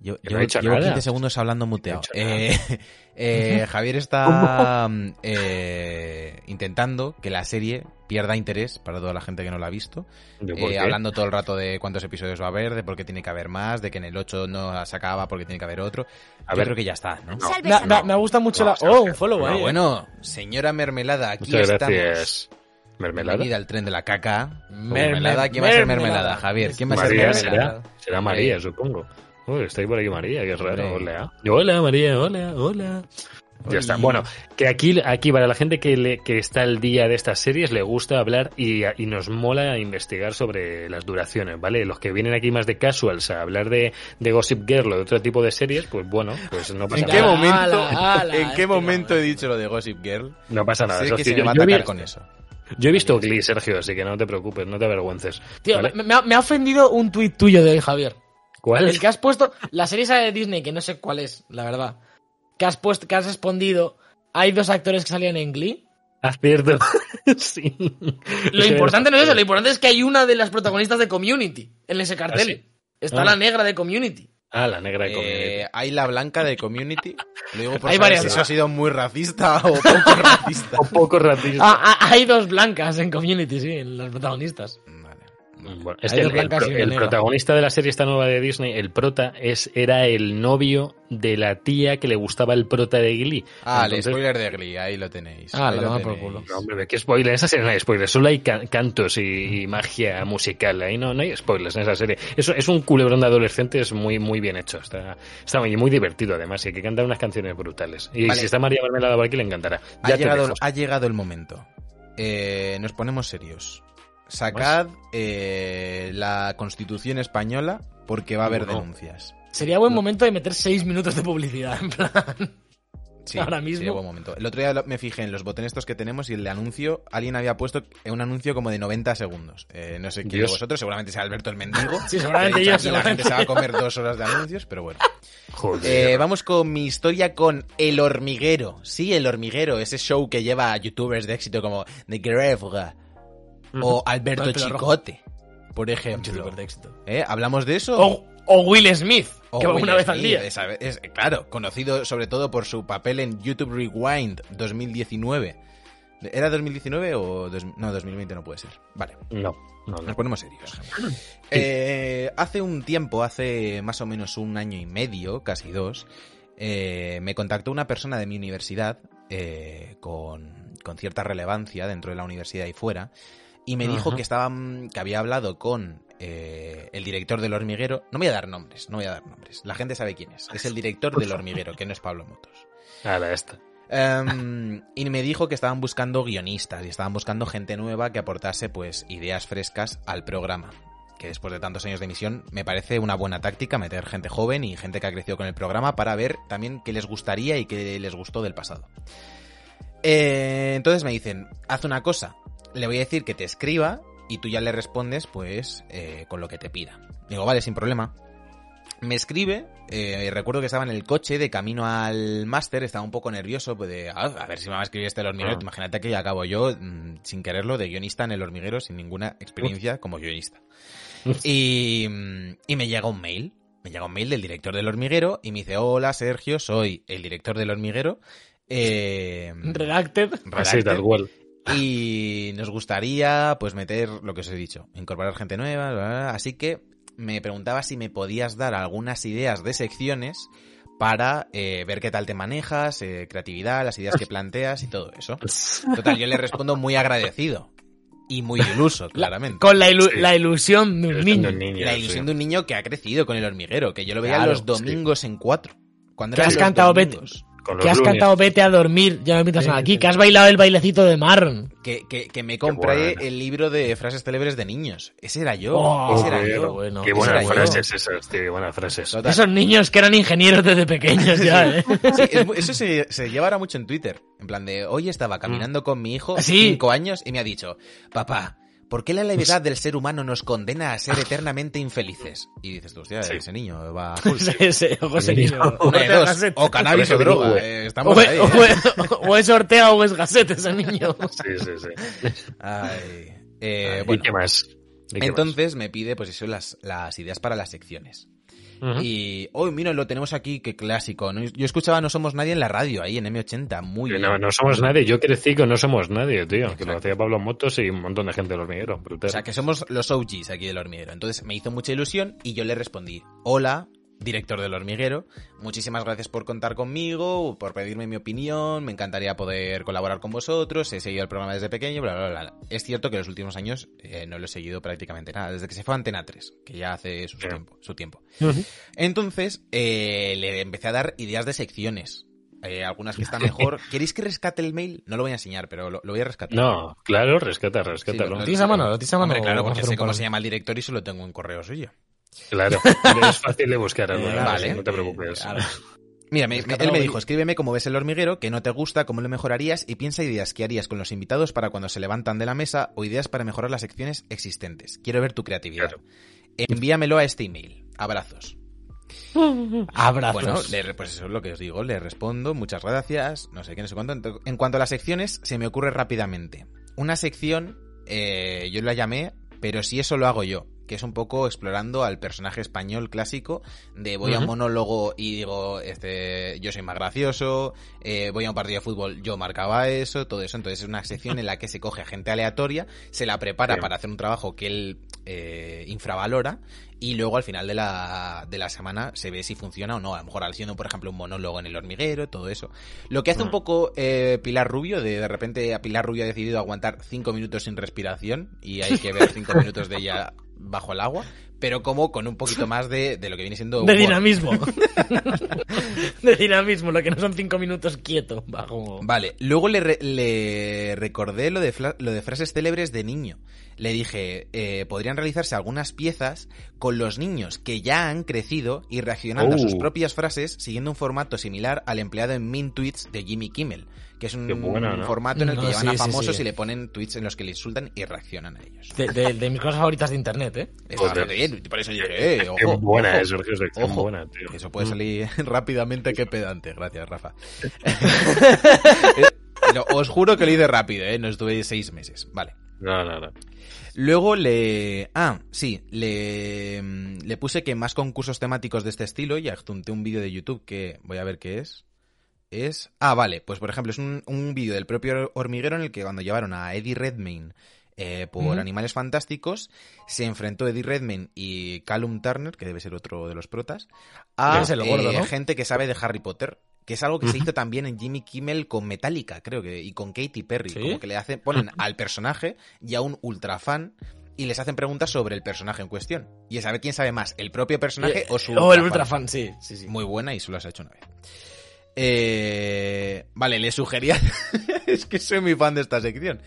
Yo, yo no he dicho llevo nada. 15 segundos hablando muteado. No he Eh, eh, Javier está eh, intentando que la serie pierda interés para toda la gente que no la ha visto. ¿Yo por Eh, hablando todo el rato de cuántos episodios va a haber, de por qué tiene que haber más, de que en el 8 no se acaba porque tiene que haber otro. A Yo ver. creo que ya está, ¿no? Me, gusta mucho No, la... Oh, un follow bueno, señora Mermelada, aquí Muchas estamos. gracias. Mermelada. Bienvenida al tren de la caca. Mer- mermelada, mer- ¿quién va a ser mermelada. Javier, ¿quién va a ser María mermelada? será. Será María, supongo. Uy, está ahí por aquí María, qué raro. Hombre. Hola. Hola, María, hola, hola. Ya está. Bueno, que aquí, aquí para la gente que, le, que está al día de estas series le gusta hablar y, y nos mola investigar sobre las duraciones, ¿vale? Los que vienen aquí más de casuals a hablar de, de Gossip Girl o de otro tipo de series, pues bueno, pues no pasa ¿En qué nada. momento, ala, ala, ¿en qué momento he dicho lo de Gossip Girl? No pasa nada. sé eso que sí, se me yo- va a yo atacar vi- con eso. Yo he visto Glee, Sergio, así que no te preocupes, no te avergüences. Tío, ¿vale? me, me ha, me ha ofendido un tuit tuyo de hoy, Javier. ¿Cuál? El que has puesto, la serie esa de Disney, que no sé cuál es, la verdad. Que has puesto, que has respondido, hay dos actores que salían en Glee. Ah, cierto. sí. Lo importante no es eso, lo importante es que hay una de las protagonistas de Community en ese cartel. ¿Ah, sí? Está Ah. la negra de Community. Ah, la negra de Eh, Community. hay la blanca de Community. Lo digo por Hay saber varias. si eso ha sido muy racista o poco racista. Un poco racista. Ah, ah, hay dos blancas en Community, sí, en las protagonistas. Bueno, este, Hay el, el- el protagonista de la serie esta nueva de Disney, el prota, es, era el novio de la tía que le gustaba el prota de Glee. Ah, el Entonces- spoiler de Glee, ahí lo tenéis. Ah, lo por culo. No, hombre, ¿qué spoiler? En esa serie no hay spoilers, solo hay can- cantos y, y magia musical. Ahí no, no hay spoilers en esa serie. Eso es un culebrón de adolescentes muy, muy bien hecho. Está, está muy, muy divertido además y que canta unas canciones brutales. Y Vale. si está María Mermelada por aquí le encantará. Ha Ya llegado, ha llegado el momento. Eh, nos ponemos serios. Sacad eh, la Constitución española porque va a haber No. denuncias. Sería buen momento de meter seis minutos de publicidad, en plan. Sí, ahora sería mismo. buen momento. El otro día me fijé en los botones estos que tenemos y el de anuncio, alguien había puesto un anuncio como de 90 segundos. Eh, no sé quién de vosotros, seguramente sea Alberto el mendigo. Sí, seguramente dicho yo, La gente se va a comer dos horas de anuncios, pero bueno. Joder. Eh, vamos con mi historia con El Hormiguero. Sí, El Hormiguero, ese show que lleva a youtubers de éxito como The O Alberto rojo. Chicote, por ejemplo. ¿Eh? ¿Hablamos de eso? O, o Will Smith, O que va Will una vez al día. es- claro, conocido sobre todo por su papel en YouTube Rewind 2019. ¿Era 2019 o... dos- no, 2020 no puede ser. Vale, No, no, nos no. ponemos serios. Eh, hace un tiempo, hace más o menos un año y medio, casi dos, eh, me contactó una persona de mi universidad eh, con, con cierta relevancia dentro de la universidad y fuera y me dijo que estaba que había hablado con eh, el director del hormiguero. No voy a dar nombres, no voy a dar nombres. La gente sabe quién es. Es el director del hormiguero, que no es Pablo Motos. Ahora esta. Em, y me dijo que estaban buscando guionistas y estaban buscando gente nueva que aportase pues ideas frescas al programa. Que después de tantos años de emisión me parece una buena táctica meter gente joven y gente que ha crecido con el programa para ver también qué les gustaría y qué les gustó del pasado. Eh, entonces me dicen, haz una cosa, le voy a decir que te escriba y tú ya le respondes pues eh, con lo que te pida. Digo, vale, sin problema. Me escribe, eh, recuerdo que estaba en el coche de camino al máster, estaba un poco nervioso, pues de, "Ah, a ver si me va a escribir este el hormiguero. Ah. Imagínate que acabo yo, mm, sin quererlo, de guionista en el hormiguero, sin ninguna experiencia como guionista. Y, y me llega un mail, me llega un mail del director del hormiguero y me dice, hola Sergio, soy el director del hormiguero. Eh, Redacted. Así, redacted, tal cual. y nos gustaría, pues, meter lo que os he dicho, incorporar gente nueva, bla, bla, bla. así que me preguntaba si me podías dar algunas ideas de secciones para eh, ver qué tal te manejas, eh, creatividad, las ideas que planteas y todo eso. Total, yo le respondo muy agradecido y muy iluso, claramente. Con la, ilu- Sí. la ilusión de un niño. un niño, La sí. ilusión de un niño que ha crecido con el hormiguero, que yo lo veía Claro, los domingos en cuatro. Cuando Que has cantado domingos. Con los Que has lunes. cantado Vete a dormir, ya me invitas Sí, aquí. sí. Que has bailado el bailecito de Marron. Que, que, que me compré bueno. el libro de frases célebres de niños. Ese era yo. Oh, ese era yo. bueno. Qué buenas frases esas, tío, qué buenas frases. Total. Esos niños que eran ingenieros desde pequeños ya, ¿eh? Sí, es eso se, se lleva ahora mucho en Twitter. En plan de, hoy estaba caminando con mi hijo, Sí. cinco años, y me ha dicho, papá, ¿por qué la levedad del ser humano nos condena a ser eternamente infelices? Y dices tú, hostia, Sí. ese niño va a full. Ese- ojo, ese niño. Una de dos, o cannabis o droga. eh, O estamos es, ahí. o ¿eh? es- o es Ortega o es Gasset ese niño. Sí, sí, sí. Ay, eh, ¿Y bueno, qué más? ¿Y qué entonces me pide, pues eso, las, las ideas para las secciones. Y, hoy mira, lo tenemos aquí, qué clásico. ¿no? Yo escuchaba No Somos Nadie en la radio, ahí en M80, muy Que bien. No, no somos nadie. Yo crecí con No Somos Nadie, tío. Que lo hacía Pablo Motos y un montón de gente del hormiguero. Brutal. O sea, que somos los OGs aquí del hormiguero. Entonces me hizo mucha ilusión y yo le respondí, hola, director del hormiguero, muchísimas gracias por contar conmigo, por pedirme mi opinión, me encantaría poder colaborar con vosotros, he seguido el programa desde pequeño, bla, bla, bla. Es cierto que los últimos años eh, no lo he seguido prácticamente nada, desde que se fue a Antena 3, que ya hace su, tiempo, su tiempo. Entonces, eh, le empecé a dar ideas de secciones. Eh, algunas que están mejor. ¿Queréis que rescate el mail? No lo voy a enseñar, pero lo, lo voy a rescatar. No, claro, rescata, Sí, rescátalo. lo- ¿Lo tienes a mano? ¿Lo tienes a mano? Hombre, claro, porque sé cómo se llama el director y solo tengo un correo suyo. Claro, es fácil de buscar. Eh, ¿no? vale. No te preocupes. Claro. Mira, me- me- Rescátalo él me dijo, escríbeme cómo ves el hormiguero, que no te gusta, cómo lo mejorarías y piensa ideas que harías con los invitados para cuando se levantan de la mesa o ideas para mejorar las secciones existentes. Quiero ver tu creatividad. Claro. Envíamelo a este email. Abrazos. Abrazos. Bueno, le- pues eso es lo que os digo, le respondo, muchas gracias, no sé qué, no sé cuánto. En cuanto a las secciones, se me ocurre rápidamente. Una sección, eh, yo la llamé, pero si eso lo hago yo, que es un poco explorando al personaje español clásico de voy a un monólogo y digo, este, yo soy más gracioso, eh, voy a un partido de fútbol, yo marcaba eso, todo eso. Entonces es una sección en la que se coge a gente aleatoria, se la prepara Bien. para hacer un trabajo que él eh, infravalora y luego al final de la, de la semana se ve si funciona o no. A lo mejor haciendo, por ejemplo, un monólogo en el hormiguero, todo eso. Lo que hace un Mm. poco eh, Pilar Rubio, de de repente a Pilar Rubio ha decidido aguantar cinco minutos sin respiración y hay que ver cinco minutos de ella bajo el agua, pero como con un poquito más de, de lo que viene siendo... De dinamismo. de dinamismo, lo que no son cinco minutos quieto bajo. Vale, luego le, re- le recordé lo de, lo de frases célebres de niño. Le dije, eh, podrían realizarse algunas piezas con los niños que ya han crecido y reaccionando a sus Oh. propias frases siguiendo un formato similar al empleado en Mean Tweets de Jimmy Kimmel, que es un Qué buena, ¿no? formato en el que No, llevan sí, a famosos sí. y le ponen tweets en los que le insultan y reaccionan a ellos. De, de- de mis cosas favoritas de internet, ¿eh? Joder. por eso dije, eh, Qué ojo, buena ojo. es, Sergio, Ojo, buena, tío. que eso puede salir rápidamente, qué pedante. Gracias, Rafa. Pero os juro que lo hice rápido, ¿eh? No estuve seis meses. Vale. No, no, no. Luego le... Ah, sí, le, le puse que más concursos temáticos de este estilo y adjunté un vídeo de YouTube que voy a ver qué es. Es... Ah, vale, pues por ejemplo es un, un vídeo del propio hormiguero en el que cuando llevaron a Eddie Redmayne eh, por. Animales Fantásticos, se enfrentó Eddie Redmayne y Callum Turner, que debe ser otro de los protas, a gordo, eh, ¿no? gente que sabe de Harry Potter. Que es algo que se hizo también en Jimmy Kimmel con Metallica, creo que, y con Katy Perry. ¿Sí? Como que le hacen, ponen al personaje y a un ultra fan y les hacen preguntas sobre el personaje en cuestión. Y es saber quién sabe más, el propio personaje o su o el ultrafan. sí, sí, sí. Muy buena y solo has hecho una vez. Eh, vale, le sugería. es que soy muy fan de esta sección.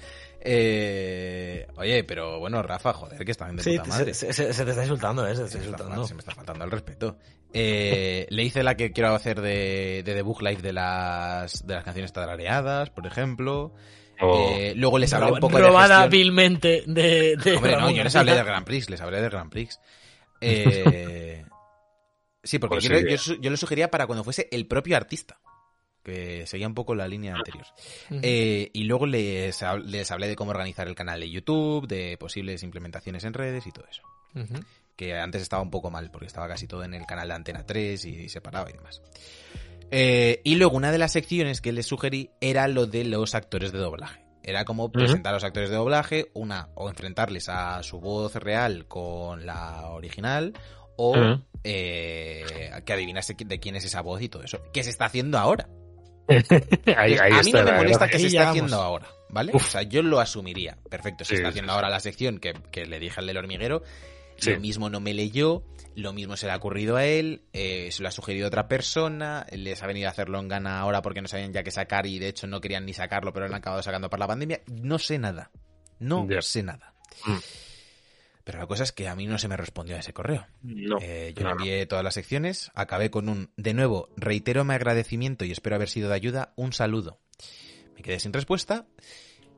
Eh, oye, pero bueno, Rafa, joder, que está bien de Sí, puta madre. se, se- se te está insultando, ¿eh? Se te Se está me, está, insultando. se me está faltando el respeto. Eh, le hice la que quiero hacer de, de The Book Life de las, de las canciones tarareadas, por ejemplo. Oh. Eh, luego les hablé un poco de robada vilmente de, de Hombre, no, yo les hablé del Grand Prix, les hablé del Grand Prix. Eh, sí, porque Pues yo, lo sugería para cuando fuese el propio artista, que seguía un poco la línea anterior. Ujú. Eh, y luego les, les hablé de cómo organizar el canal de YouTube, de posibles implementaciones en redes y todo eso. Que antes estaba un poco mal, porque estaba casi todo en el canal de Antena 3 y, separado y demás. Eh, y luego una de las secciones que les sugerí era lo de los actores de doblaje. Era como presentar a los actores de doblaje, una, o enfrentarles a su voz real con la original, o Ujú. eh, que adivinase de quién es esa voz y todo eso. Que se está haciendo ahora. ahí, ahí a mí está. no me molesta que se esté llegamos. haciendo ahora, ¿vale? Uf. O sea, yo lo asumiría. Perfecto, se Sí, está haciendo sí. ahora la sección que, que le dije al del hormiguero. Sí. Lo mismo no me leyó, lo mismo se le ha ocurrido a él, eh, se lo ha sugerido otra persona, les ha venido a hacerlo en gana ahora porque no sabían ya qué sacar y de hecho no querían ni sacarlo, pero lo han acabado sacando por la pandemia. No sé nada. No sé nada. Mm. Pero la cosa es que a mí no se me respondió a ese correo. No, Eh, yo le envié todas las secciones, acabé con un, de nuevo, reitero mi agradecimiento y espero haber sido de ayuda, un saludo. Me quedé sin respuesta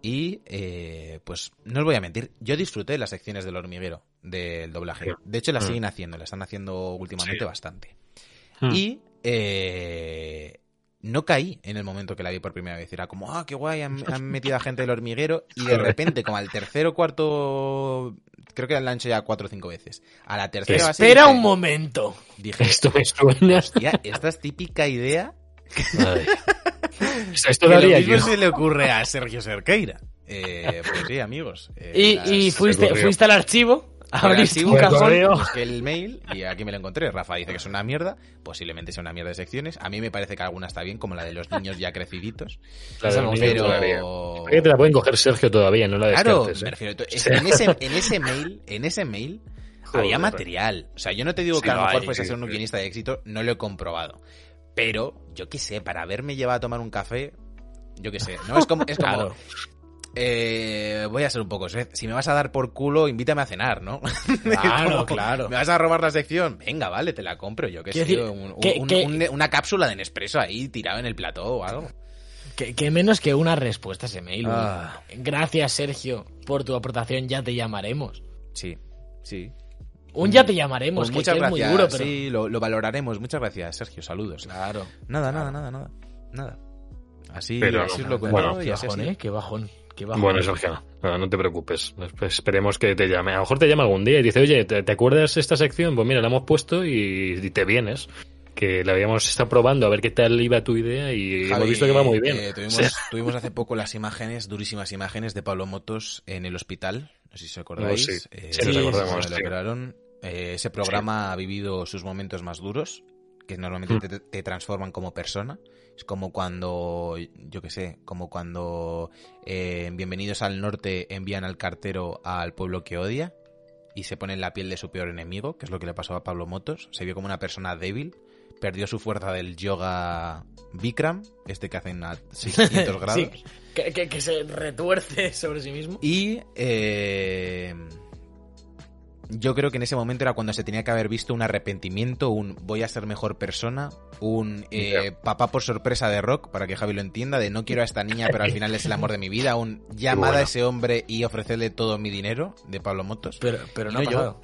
y, eh, pues, no os voy a mentir, yo disfruté las secciones del hormiguero, del doblaje. De hecho, las Mm. siguen haciendo, las están haciendo últimamente Sí. bastante. Mm. Y, eh, no caí en el momento que la vi por primera vez. Era como, ah, qué guay, han, han metido a gente del hormiguero. Y de repente, como al tercero o cuarto, creo que la han hecho ya cuatro o cinco veces. A la tercera o así, Espera dije- un momento. Dije, Esto me suena. hostia, esta es típica idea Ay. Esto- Esto lo mismo yo. se le ocurre a Sergio Cerqueira. Eh, pues sí, amigos. eh, Y, las- y fuiste, fuiste al archivo, abriste un cajón. el mail y aquí me lo encontré. Rafa dice que es una mierda. Posiblemente sea una mierda de secciones. A mí me parece que alguna está bien, como la de los niños ya creciditos. Niño Pero. que te la pueden coger Sergio todavía, no la Claro, descartes. me ¿eh? refiero. En ese, en ese mail, en ese mail había material. O sea, yo no te digo Sí que a lo mejor fuese a ser un guionista de éxito, no lo he comprobado. Pero, yo qué sé, para haberme llevado a tomar un café, yo qué sé. No es como. Es como Claro. Eh, voy a ser un poco. Si me vas a dar por culo, invítame a cenar, ¿no? Claro, Como, claro. ¿Me vas a robar la sección? Venga, vale, te la compro. Yo qué sé. Un- decir, que- un- que- un- una cápsula de Nespresso ahí tirado en el plató o algo. Que, que menos que una respuesta a ese mail. Ah. Gracias, Sergio, por tu aportación. Ya te llamaremos. Sí, sí. Un ya te llamaremos, Pues que, muchas que es gracias. muy duro, pero. Sí, lo, lo valoraremos. Muchas gracias, Sergio. Saludos. Claro. Nada, nada, nada, nada. Nada. Así, Pero así lo bueno, cuento qué y así bajón. ¿eh? Qué bajón. Bueno, Sergio, no, no te preocupes. Pues Esperemos que te llame. A lo mejor te llama algún día y dice, oye, ¿te, te acuerdas esta sección? Pues mira, la hemos puesto y, y te vienes. Que la habíamos estado probando a ver qué tal iba tu idea y Javi, hemos visto que va muy bien. eh, tuvimos, O sea, tuvimos hace poco las imágenes, durísimas imágenes de Pablo Motos en el hospital. No sé si os acordáis. Oh, sí. Eh, Sí, acordamos, sí. operaron. Eh, ese programa ha vivido sus momentos más duros, que normalmente Mm. te, te transforman como persona. Es como cuando, yo qué sé, como cuando eh, en Bienvenidos al Norte envían al cartero al pueblo que odia. y se pone en la piel de su peor enemigo, que es lo que le pasó a Pablo Motos. Se vio como una persona débil, perdió su fuerza del yoga Bikram, este que hacen a 600 grados. Sí, que, que- que se retuerce sobre sí mismo. Y eh, yo creo que en ese momento era cuando se tenía que haber visto un arrepentimiento, un voy a ser mejor persona, un eh, papá por sorpresa de rock, para que Javi lo entienda, de no quiero a esta niña, pero al final es el amor de mi vida, un llamada bueno. a ese hombre y ofrecerle todo mi dinero, de Pablo Motos. Pero, pero no, no ha yo.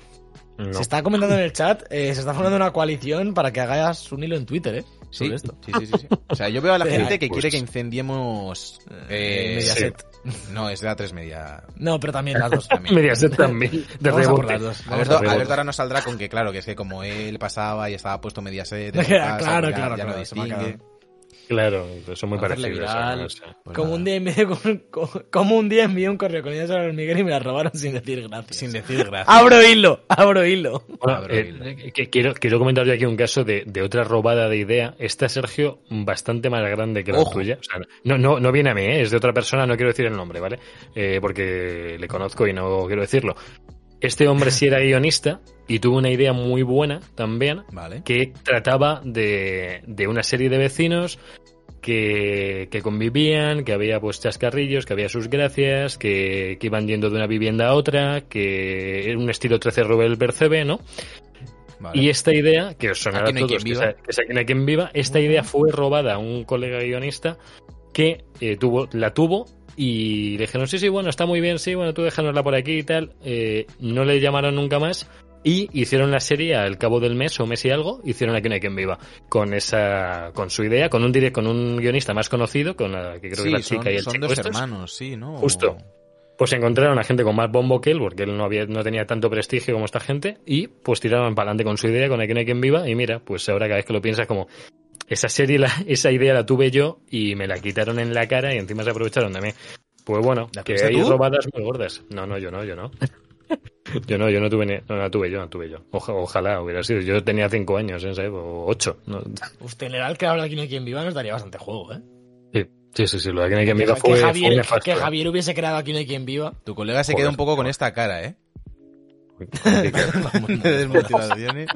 No. Se está comentando en el chat, eh, se está formando una coalición para que hagas un hilo en Twitter, ¿eh? Sí, Sobre esto. sí, sí, sí, sí. O sea, yo veo a la gente que pues- quiere que incendiemos... eh, Mediaset. No, es de A3 Media. No, pero también las dos. También. Mediaset también. De Vamos a por rebote. las dos. Alberto, ahora nos saldrá con que, claro, que es que como él pasaba y estaba puesto Mediaset, Claro, casa, claro, ya, claro, ya claro, Claro, son muy parecidos. viral. ¿no? O sea, Pues como, un día envié, como, como un día envié un correo con ideas sobre el Miguel y me la robaron sin decir gracias. Sin decir gracias. Abro hilo, abro hilo. Bueno, Abro eh, hilo. eh, que quiero, quiero comentar yo aquí un caso de, de otra robada de idea. Esta, Sergio, bastante más grande que la Ojo. tuya. O sea, no, no, no viene a mí, ¿eh? es de otra persona, no quiero decir el nombre, ¿vale? Eh, porque le conozco y no quiero decirlo. Este hombre sí era guionista y tuvo una idea muy buena también, Vale. que trataba de, de una serie de vecinos que, que convivían, que había pues chascarrillos, que había sus gracias, que, que iban yendo de una vivienda a otra, que era un estilo 13 Rubel Percebe, ¿no? vale. Y esta idea, que os sonará a todos, que es, que quien viva, esta idea fue robada a un colega guionista que eh, tuvo, la tuvo y le dijeron, sí, sí, bueno, está muy bien, sí, bueno, tú déjanosla por aquí y tal. Eh, no le llamaron nunca más y hicieron la serie al cabo del mes o mes y algo, hicieron Aquí no hay quien viva con esa, con su idea, con un direct, con un guionista más conocido, con la que creo que sí, la chica son, y el son chico dos estos. hermanos, sí, ¿no? Justo. Pues encontraron a gente con más bombo que él, porque él no había, no tenía tanto prestigio como esta gente, y pues tiraron para adelante con su idea, con Aquí no hay quien viva, y mira, pues ahora cada vez que lo piensas como, esa serie, la- esa idea la tuve yo, y me la quitaron en la cara, y encima se aprovecharon de mí. Pues bueno, ¿La que hay tú? robadas muy gordas. No, no, yo no, yo no. Yo no, yo no tuve, ni- no la tuve yo, no tuve yo. Oja- ojalá hubiera sido. Yo tenía cinco años, ¿eh? ¿sabes? O ocho. No. Usted en el que habla aquí no hay quien viva nos daría bastante juego, ¿eh? Sí, sí, sí, sí, lo de Aquí no hay quien viva que, fue, fue Javier, nefasto, que. Javier hubiese creado aquí no hay quien viva. Tu colega se Joder, queda un poco con esta cara, ¿eh? Complicado. de desmotivaciones.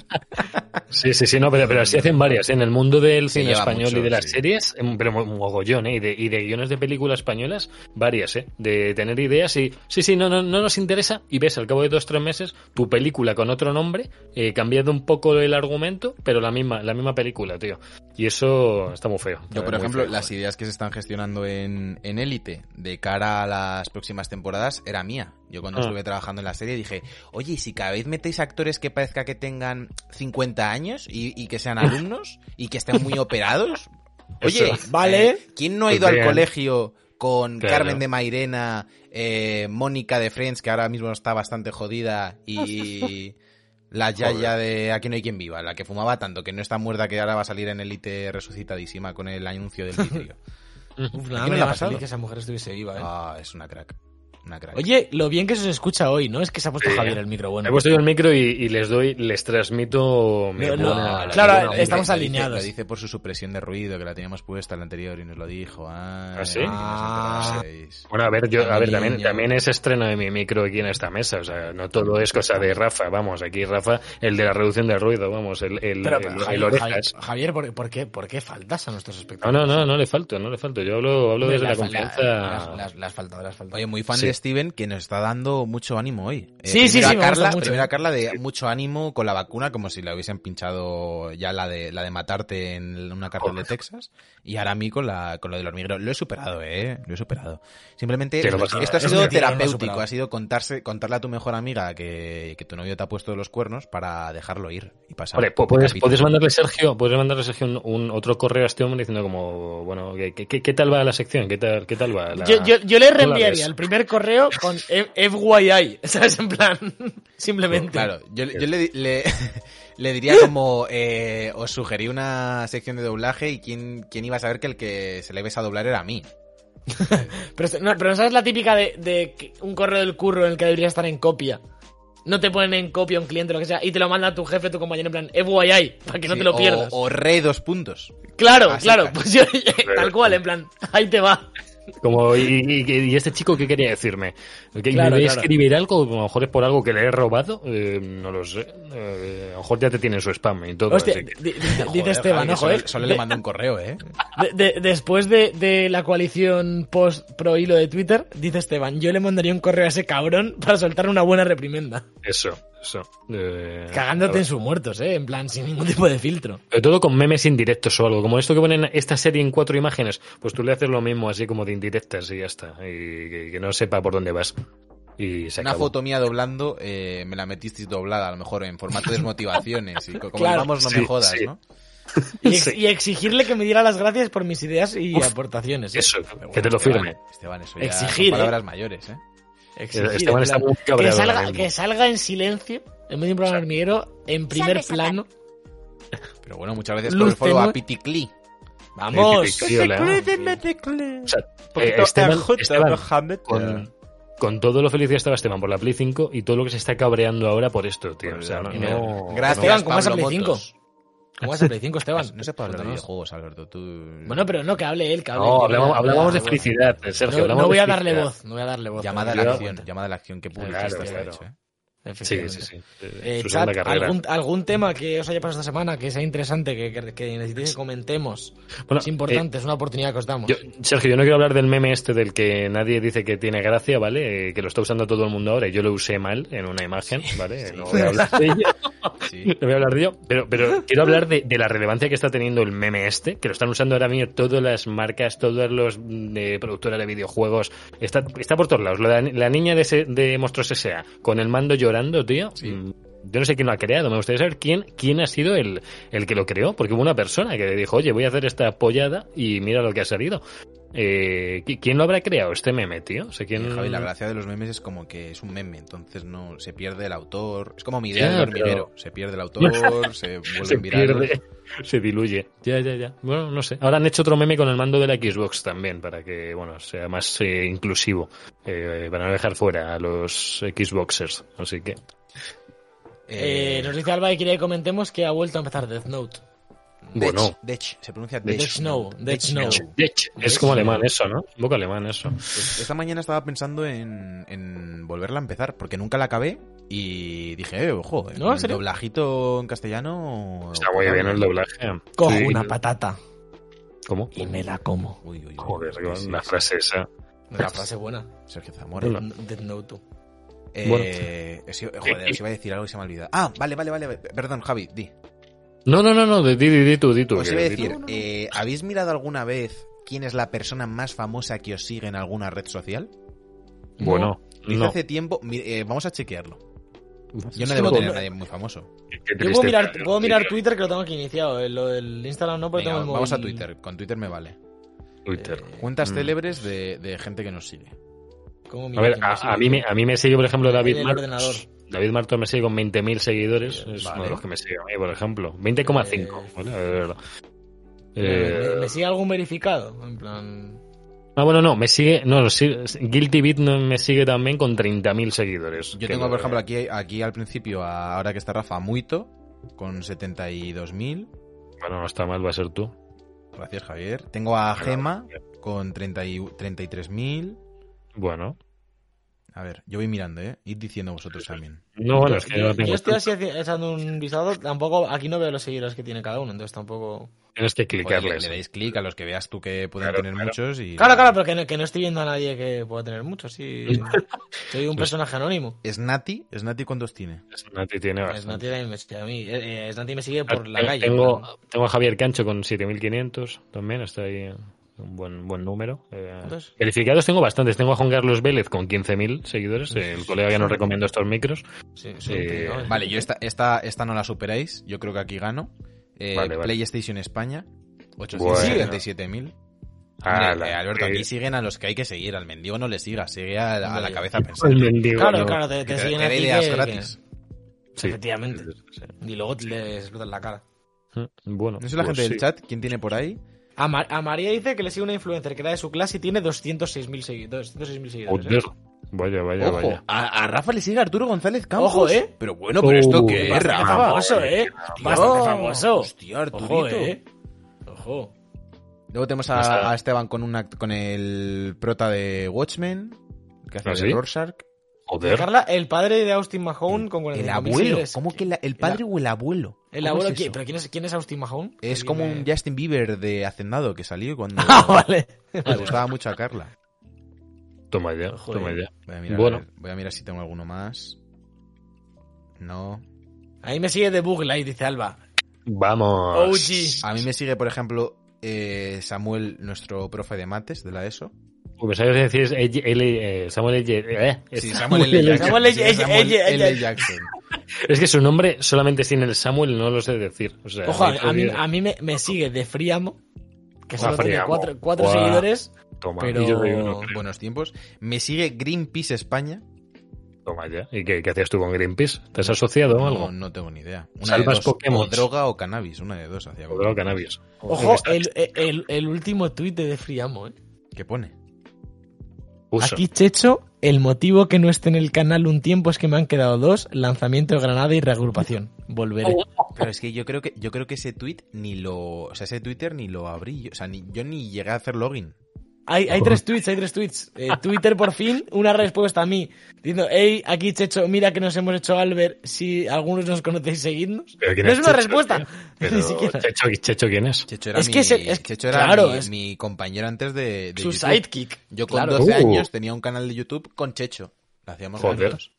Sí, sí, sí, no, pero, pero así hacen varias. ¿eh? En el mundo del cine español mucho, y de las sí. series, em, pero un mogollón, ¿eh? Y de, y de guiones de películas españolas, varias, ¿eh? De tener ideas y, sí, sí, no, no, no nos interesa. Y ves al cabo de dos, tres meses tu película con otro nombre, eh, cambiando un poco el argumento, pero la misma, la misma película, tío. Y eso está muy feo. Yo, por ejemplo, feo. las ideas que se están gestionando en en Élite de cara a las próximas temporadas era mía. Yo cuando Ah. estuve trabajando en la serie dije, oye, ¿y si cada vez metéis actores que parezca que tengan 50 años y, y que sean alumnos y que estén muy operados? Oye, Eso. Vale. eh, ¿quién no ha Pues ido al colegio con Claro. Carmen de Mairena, eh, Mónica de Friends, que ahora mismo está bastante jodida, y la Yaya de Aquí no hay quien viva, la que fumaba tanto, que no está muerta, que ahora va a salir en Élite resucitadísima con el anuncio del vidrio? Uf, ¿A nada quién me pasado? feliz que esa mujer estuviese viva, ¿eh? Ah, es una crack. Una crack. Oye, lo bien que se os escucha hoy, ¿no? Es que se ha puesto Sí. Javier el micro bueno. He puesto yo el micro y, y les doy, les transmito mi No, no, claro, estamos Lo onda. dice- alineados. Lo dice por su supresión de ruido, que la teníamos puesta el anterior y nos lo dijo. Ay, ¿Ah, sí? que nos Ah. Bueno, a ver, yo, a ver, también, también es estreno de mi micro aquí en esta mesa, o sea, no todo es cosa de Rafa, vamos, aquí Rafa, el de la reducción del ruido, vamos, el, el, Pero, el- pero, el Javier, orejas. Javier, Javier, ¿por, por qué, ¿por qué faltas a nuestros No, espectadores? no, no, no le falto, no le falto, yo hablo, hablo desde la confianza. le has- le has- le has faltado, le has faltado. Oye, muy fan Sí. de Steven, que nos está dando mucho ánimo hoy. Eh, Sí, sí, sí, a Carla, mucho. Primero a Carla de mucho ánimo con la vacuna, como si le hubiesen pinchado ya la de la de matarte en una cárcel de Texas. Y ahora a mí con, la, con lo del hormiguero. Lo he superado, ¿eh? Lo he superado. Simplemente, Sí, no pasa esto ha sido no terapéutico. Ha sido contarse, contarle a tu mejor amiga que, que tu novio te ha puesto los cuernos para dejarlo ir y pasar. Vale, puedes, mandarle Sergio, puedes mandarle Sergio un, un- otro correo a este hombre diciendo como, bueno, ¿qué, qué, qué tal va la sección? ¿Qué tal, qué tal va? La- Yo, yo, yo le ¿Cómo la reenviaría el primer correo con F- FYI, ¿sabes? En plan, simplemente. Claro, yo, yo le, le, le diría como eh, os sugerí una sección de doblaje y quién, quién iba a saber que el que se le ibas a doblar era a mí. Pero, no, pero sabes la típica de, de un correo del curro en el que debería estar en copia. No te ponen en copia un cliente, lo que sea, y te lo manda tu jefe, tu compañero, en plan, FYI, para que no te lo o- pierdas. O, rey dos puntos. claro, claro, pues yo, tal cual, en plan, ahí te va. Como, y, y- y este chico qué quería decirme? ¿Que Claro, me voy a claro. escribir algo? A lo mejor es por algo que le he robado. Eh, no lo sé. Eh, a lo mejor ya te tiene su spam y todo. Hostia, que- dice Esteban, ojo, solo, eh. solo De- le mando un correo, ¿eh? de- de- después de, de la coalición post pro hilo de Twitter, dice Esteban, yo le mandaría un correo a ese cabrón para soltar una buena reprimenda. Eso, eso. Eh, Cagándote en sus muertos, eh, en plan, sin ningún tipo de filtro. Sobre todo con memes indirectos o algo. Como esto que ponen esta serie en cuatro imágenes, pues tú le haces lo mismo así como de indirectas y ya está. Y que, que no sepa por dónde vas. Y se Una acabó. foto mía doblando, eh, me la metisteis doblada, a lo mejor en formato de desmotivaciones. Y co- como Claro. vamos, no Sí, me jodas, sí. ¿no? Y, ex- Sí. y exigirle que me diera las gracias por mis ideas y aportaciones. eh. Eso, Pero que te bueno, lo firme. Esteban, eso ya Exigir, son ¿eh? palabras mayores, ¿eh? Esteban está muy que salga, que salga en silencio, en medio de un programa hormiguero, en primer sacar. plano. Pero bueno, muchas veces Luz con el follow a Piticli. ¡Vamos! Con, con todo lo feliz que estaba Esteban por la Play 5 y todo lo que se está cabreando ahora por esto, tío. Por O sea, no, no- Gracias, Esteban, ¿cómo vas a Pablo Play 5? Motos. ¿Cómo vas a Play 5, Esteban? No se puede hablar de videojuegos, Alberto. Tú... Bueno, pero no, que hable él, que hable No, él. hablamos, hablábamos de felicidad, Sergio. No, hablamos no voy a darle felicidad. voz, no voy a darle voz. Llamada a la acción, llamada a la acción que publicaste Claro, está claro. hecho, ¿eh? Sí, sí, sí. Eh, chat. ¿algún, algún tema que os haya pasado esta semana que sea interesante, que, que, que necesitéis que comentemos? Bueno, es importante, es una oportunidad que os damos. Yo, Sergio, yo no quiero hablar del meme este del que nadie dice que tiene gracia, ¿vale? Eh, que lo está usando todo el mundo ahora y yo lo usé mal en una imagen, ¿vale? No voy a hablar de ello. No voy a hablar de ello, pero, pero quiero hablar de, de la relevancia que está teniendo el meme este, que lo están usando ahora mismo todas las marcas, todas las productoras de videojuegos. Está, está por todos lados. La, la niña de, ese- de Monstruos S.A. con el mando llorando, tío. mm, Yo no sé quién lo ha creado, me gustaría saber quién, quién ha sido el, el que lo creó, porque hubo una persona que dijo, oye, voy a hacer esta pollada y mira lo que ha salido. Eh, ¿qui- ¿Quién lo habrá creado este meme, tío? O sea, ¿quién... Y, Javi, la gracia de los memes es como que es un meme, entonces no se pierde el autor. Es como mi idea Ya, del hormiguero. Se pierde el autor, se vuelve se viral. pierde, se diluye. Ya, ya, ya. Bueno, no sé. Ahora han hecho otro meme con el mando de la Xbox también, para que, bueno, sea más eh, inclusivo, eh, para no dejar fuera a los Xboxers. Así que, Eh, nos dice Alba y quiere que comentemos que ha vuelto a empezar Death Note. bueno. Dech, se pronuncia Dech. Dech. Death Dech Snow. Snow. es como alemán eso, ¿no? Un poco alemán eso. Pues esta mañana estaba pensando en, en volverla a empezar, porque nunca la acabé y dije, eh, ojo, ¿No? ¿En el serio? doblajito en castellano... Está muy bien el doblaje. Cojo Sí. una patata ¿Cómo? y me la como. Uy, uy, uy. Joder, Sí, sí. frase esa. La frase buena. Sergio Zamora. Death Note. Eh, Bueno. os iba- joder, os iba a decir algo y se me ha olvidado. Ah, vale, vale, vale. Perdón, Javi, di. No, no, no, no, di, di, di tú, di tú. Os iba a decir, eh, ¿habéis mirado alguna vez quién es la persona más famosa que os sigue en alguna red social? Bueno, no. hace tiempo. eh, vamos a chequearlo. Yo no debo tener a nadie muy famoso. Yo puedo mirar, tío. puedo mirar Twitter que lo tengo aquí iniciado. eh, Lo del Instagram no, Venga, tengo el vamos a Twitter. Con Twitter me vale. Twitter. Cuentas Mm. célebres de, de gente que nos sigue. ¿Cómo A ver, a, mí me, a mí me sigue, por ejemplo, David Martos. David Martos me sigue con 20.000 seguidores. Es Vale. uno de los que me sigue a mí, por ejemplo. 20,5. Eh, ¿vale? A ver, ¿Me, eh, me- me sigue algún verificado? En plan... Ah, bueno, no, me sigue. No, no, sí, Guilty Beat me sigue también con 30.000 seguidores. Yo tengo, por ejemplo, aquí, aquí al principio, ahora que está Rafa, Muito, con 72.000. Bueno, no está mal, va a ser tú. Gracias, Javier. Tengo a Gema con 30 y- 33.000. Bueno. A ver, yo voy mirando, ¿eh? Id diciendo vosotros también. No, bueno, es que yo yo, no tengo. yo estoy así echando un visado. Tampoco, aquí no veo los seguidores que tiene cada uno, entonces tampoco. Tienes que le, clicarles. le dais clic a los que veas tú que pueden Claro, tener claro. muchos y... Claro, claro, pero que no, que no estoy viendo a nadie que pueda tener mucho. Sí, soy un personaje anónimo. Snati, Snati ¿cuántos tiene? Nati tiene Es bastante. Nati me sigue a mí. Eh, eh, Snati me sigue por la Tengo- calle. Tengo, tengo a Javier Cancho con 7.500 también, está ahí un buen, buen número. Eh, tengo bastantes. Tengo a Juan Carlos Vélez con 15.000 seguidores, el colega que nos recomendó estos micros. Sí, sí, Eh, ¿no? Vale, yo esta, esta, esta no la superáis. Yo creo que aquí gano. Eh, Vale, vale. PlayStation España, Bueno. 877.000. Ah, Hombre, la- eh, Alberto, eh, aquí siguen a los que hay que seguir. Al mendigo no le sigas, sigue a, a la cabeza pensando. mendigo, Claro, no. claro, te, te te- siguen te a ideas que- gratis. Sí. Efectivamente. Y luego le explotan la cara. Bueno, No sé la pues gente del sí. chat, ¿quién tiene por ahí? A, Ma- a María dice que le sigue una influencer que era de su clase y tiene 206.000 seguidores. 206.000 seguidores. ¿eh? Vaya, vaya, Ojo, vaya. a, a Rafa le sigue Arturo González Campos. Ojo, ¿eh? Pero bueno, pero esto Uh, qué es, Bastante Rafa. famoso, ¿eh? Bastante famoso. Hostia, Arturito. Ojo, ¿eh? Ojo. Luego tenemos a, a Esteban con una con el prota de Watchmen, que hace ¿Ah, de sí? Rorschach. Joder. Carla, el padre de Austin Mahone con El 45.000 abuelo. ¿Cómo que la- el padre o el abuelo? El ¿Cómo abuelo. ¿pero quién es, quién es Austin Mahone? Es como me- un Justin Bieber de Hacendado que salió cuando Ah, vale. le gustaba mucho a Carla. Toma ya, Joder. toma ya. Voy a mirar, Bueno. a ver, voy a mirar si tengo alguno más. No. Ahí me sigue de Bug Light, dice Alba. Vamos. OG. A mí me sigue, por ejemplo, eh, Samuel, nuestro profe de mates de la ESO. Pues sabes decir es L- eh, Samuel L. eh, Samuel L. Jackson. Samuel L. Jackson. Es que su nombre solamente sin el Samuel no lo sé decir. O sea, Ojo, a, mí, jodido. a mí me, me sigue de Friamo, que solo tiene cuatro, cuatro seguidores. Toma, pero- yo uno, creo. Buenos tiempos. Me sigue Greenpeace España. Toma ya. ¿Y qué, qué hacías tú con Greenpeace? ¿Te has asociado o No, algo? no tengo ni idea. Una Salvas. Pokémon. O droga o cannabis. Una de dos hacía. O de cannabis. Ojo, el, el último tuit de De Friamo, ¿eh? ¿Qué pone? Uso. Aquí, Checho, el motivo que no esté en el canal un tiempo es que me han quedado dos, lanzamiento de Granada y reagrupación. Volveré. Pero es que yo creo que yo creo que ese tweet ni lo, o sea, ese Twitter ni lo abrí, yo, o sea, ni yo ni llegué a hacer login. Hay, hay tres tweets, hay tres tweets. Eh, Twitter por fin, una respuesta a mí, diciendo, hey, aquí Checho, mira que nos hemos hecho Albert, si algunos nos conocéis, seguidnos. ¿Pero quién No es es una Checho, respuesta? Pero, ni siquiera. Checho, Checho, ¿quién es? Checho era Es mi, que ese- es- Checho era claro, mi, es- mi compañero antes de, de Su YouTube. sidekick. Yo con claro. 12 Uh. años tenía un canal de YouTube con Checho. Lo hacíamos Joder. juntos.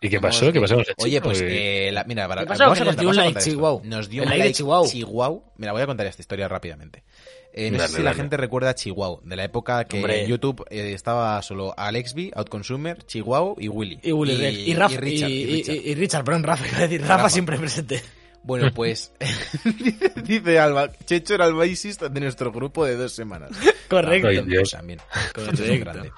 ¿Y qué pasó? ¿Qué pasó Oye, pues Eh, la- mira, para, ¿Qué pasó? vamos a nos contar- dio un like. Chihuahua. Nos dio El un like Chihuahua. Chihuahua. Mira, voy a contar esta historia rápidamente. Eh, no Dale, sé si la gente recuerda a Chihuahua, de la época que Hombre. en YouTube eh, estaba solo Alexby, Outconsumer, Chihuahua y Willy. Y Willy. Y, Rafa, y Richard. y y, Richard. y- y Richard, perdón, Rafa, iba a decir, Rafa, Rafa. siempre presente. Bueno, pues dice, Alba, Checho era el bassista de nuestro grupo de dos semanas. Correcto. Ay, Dios. También. Checho es un grande.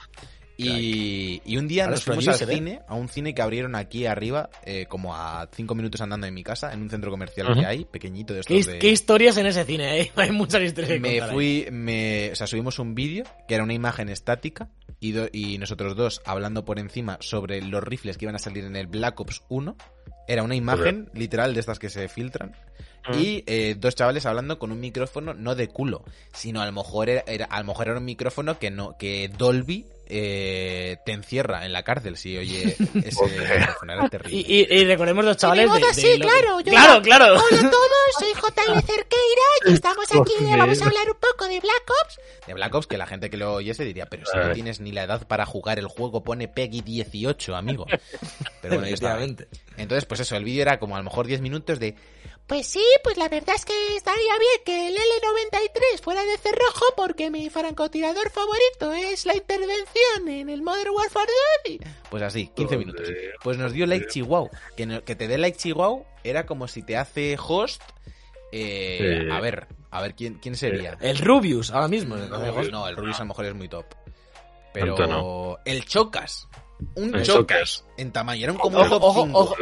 Y, y un día Ahora nos fuimos al ¿eh? cine, a un cine que abrieron aquí arriba, eh, como a cinco minutos andando de mi casa, en un centro comercial que hay, pequeñito de ¿Qué, estos de... qué historias en ese cine, eh? Hay muchas historias que me ahí. fui, me, o sea, subimos un vídeo que era una imagen estática y, do- y nosotros dos hablando por encima sobre los rifles que iban a salir en el Black Ops 1. Era una imagen literal de estas que se filtran. Y eh, dos chavales hablando con un micrófono no de culo, sino a lo mejor era, era- a lo mejor era un micrófono que no que Dolby eh, te encierra en la cárcel si oye ese micrófono. Era terrible. Y, y- y recordemos los chavales de, voz de así, lo- claro, yo- claro, claro. Hola a todos, soy JL Cerqueira y estamos aquí, Joder. vamos a hablar un poco de Black Ops. de Black Ops que la gente que lo oyese diría, pero si no tienes ni la edad para jugar el juego, pone Peggy 18, amigo. Pero bueno. Entonces, pues eso, el vídeo era como a lo mejor 10 minutos de Pues sí, pues la verdad es que estaría bien que el L93 fuera de cerrojo porque mi francotirador favorito es la intervención en el Modern Warfare 2 y... Pues así, 15 Joder. minutos. Pues nos dio like Chihuahua. Que, no- que te dé like Chihuahua era como si te hace host. eh, Sí. A ver, a ver quién, quién sería. El Rubius, ahora mismo. No, no, el Rubius a lo mejor es muy top. Pero no. el Chocas. Un El Chocas. En tamaño, era un como un Ojo, top ojo, 5. ojo.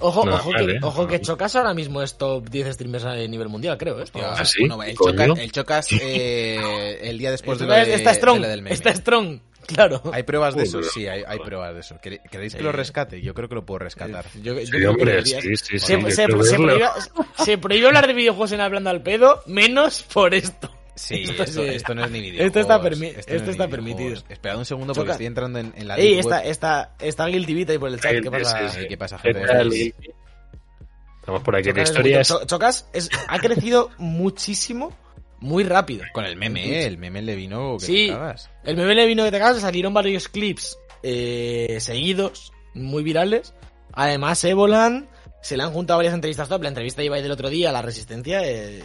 Ojo, No, ojo, vale. que, ojo que Chocas ahora mismo es top 10 streamers a nivel mundial, creo. ¿eh? Hostia, ¿Ah, sí? bueno, el. Chocas, el Chocas, eh, el día después de Está- de, está strong, de lo del meme. está strong, claro. ¿Hay pruebas de eso? Sí, hay, hay pruebas de eso. ¿Quere- ¿Queréis que lo rescate? Yo creo que lo puedo rescatar. Yo- yo Sí, creo que hombre, sí, sí, sí. Se, se- se se prohíbe hablar de videojuegos en Hablando al Pedo, menos por esto. Sí, Esto esto, sí. esto no es ni videojuegos. Esto está permi- no esto es ni está videojuegos. permitido. Esperad un segundo porque Choca. estoy entrando en, en la Ey, está, está, está Guilty Beat ahí por el chat. ¿Qué pasa? Sí, ¿qué pasa, ¿Qué gente? tal? Estamos por aquí. La Chocas, es historia muy- es... Cho- Chocas es- ha crecido muchísimo, muy rápido. Con el meme, ¿eh? El meme le vino que Sí. te cagas. El meme le vino de te cagas, salieron varios clips eh, seguidos, muy virales. Además, Evolan se le han juntado varias entrevistas top. La entrevista de Ibai del otro día, La Resistencia, eh,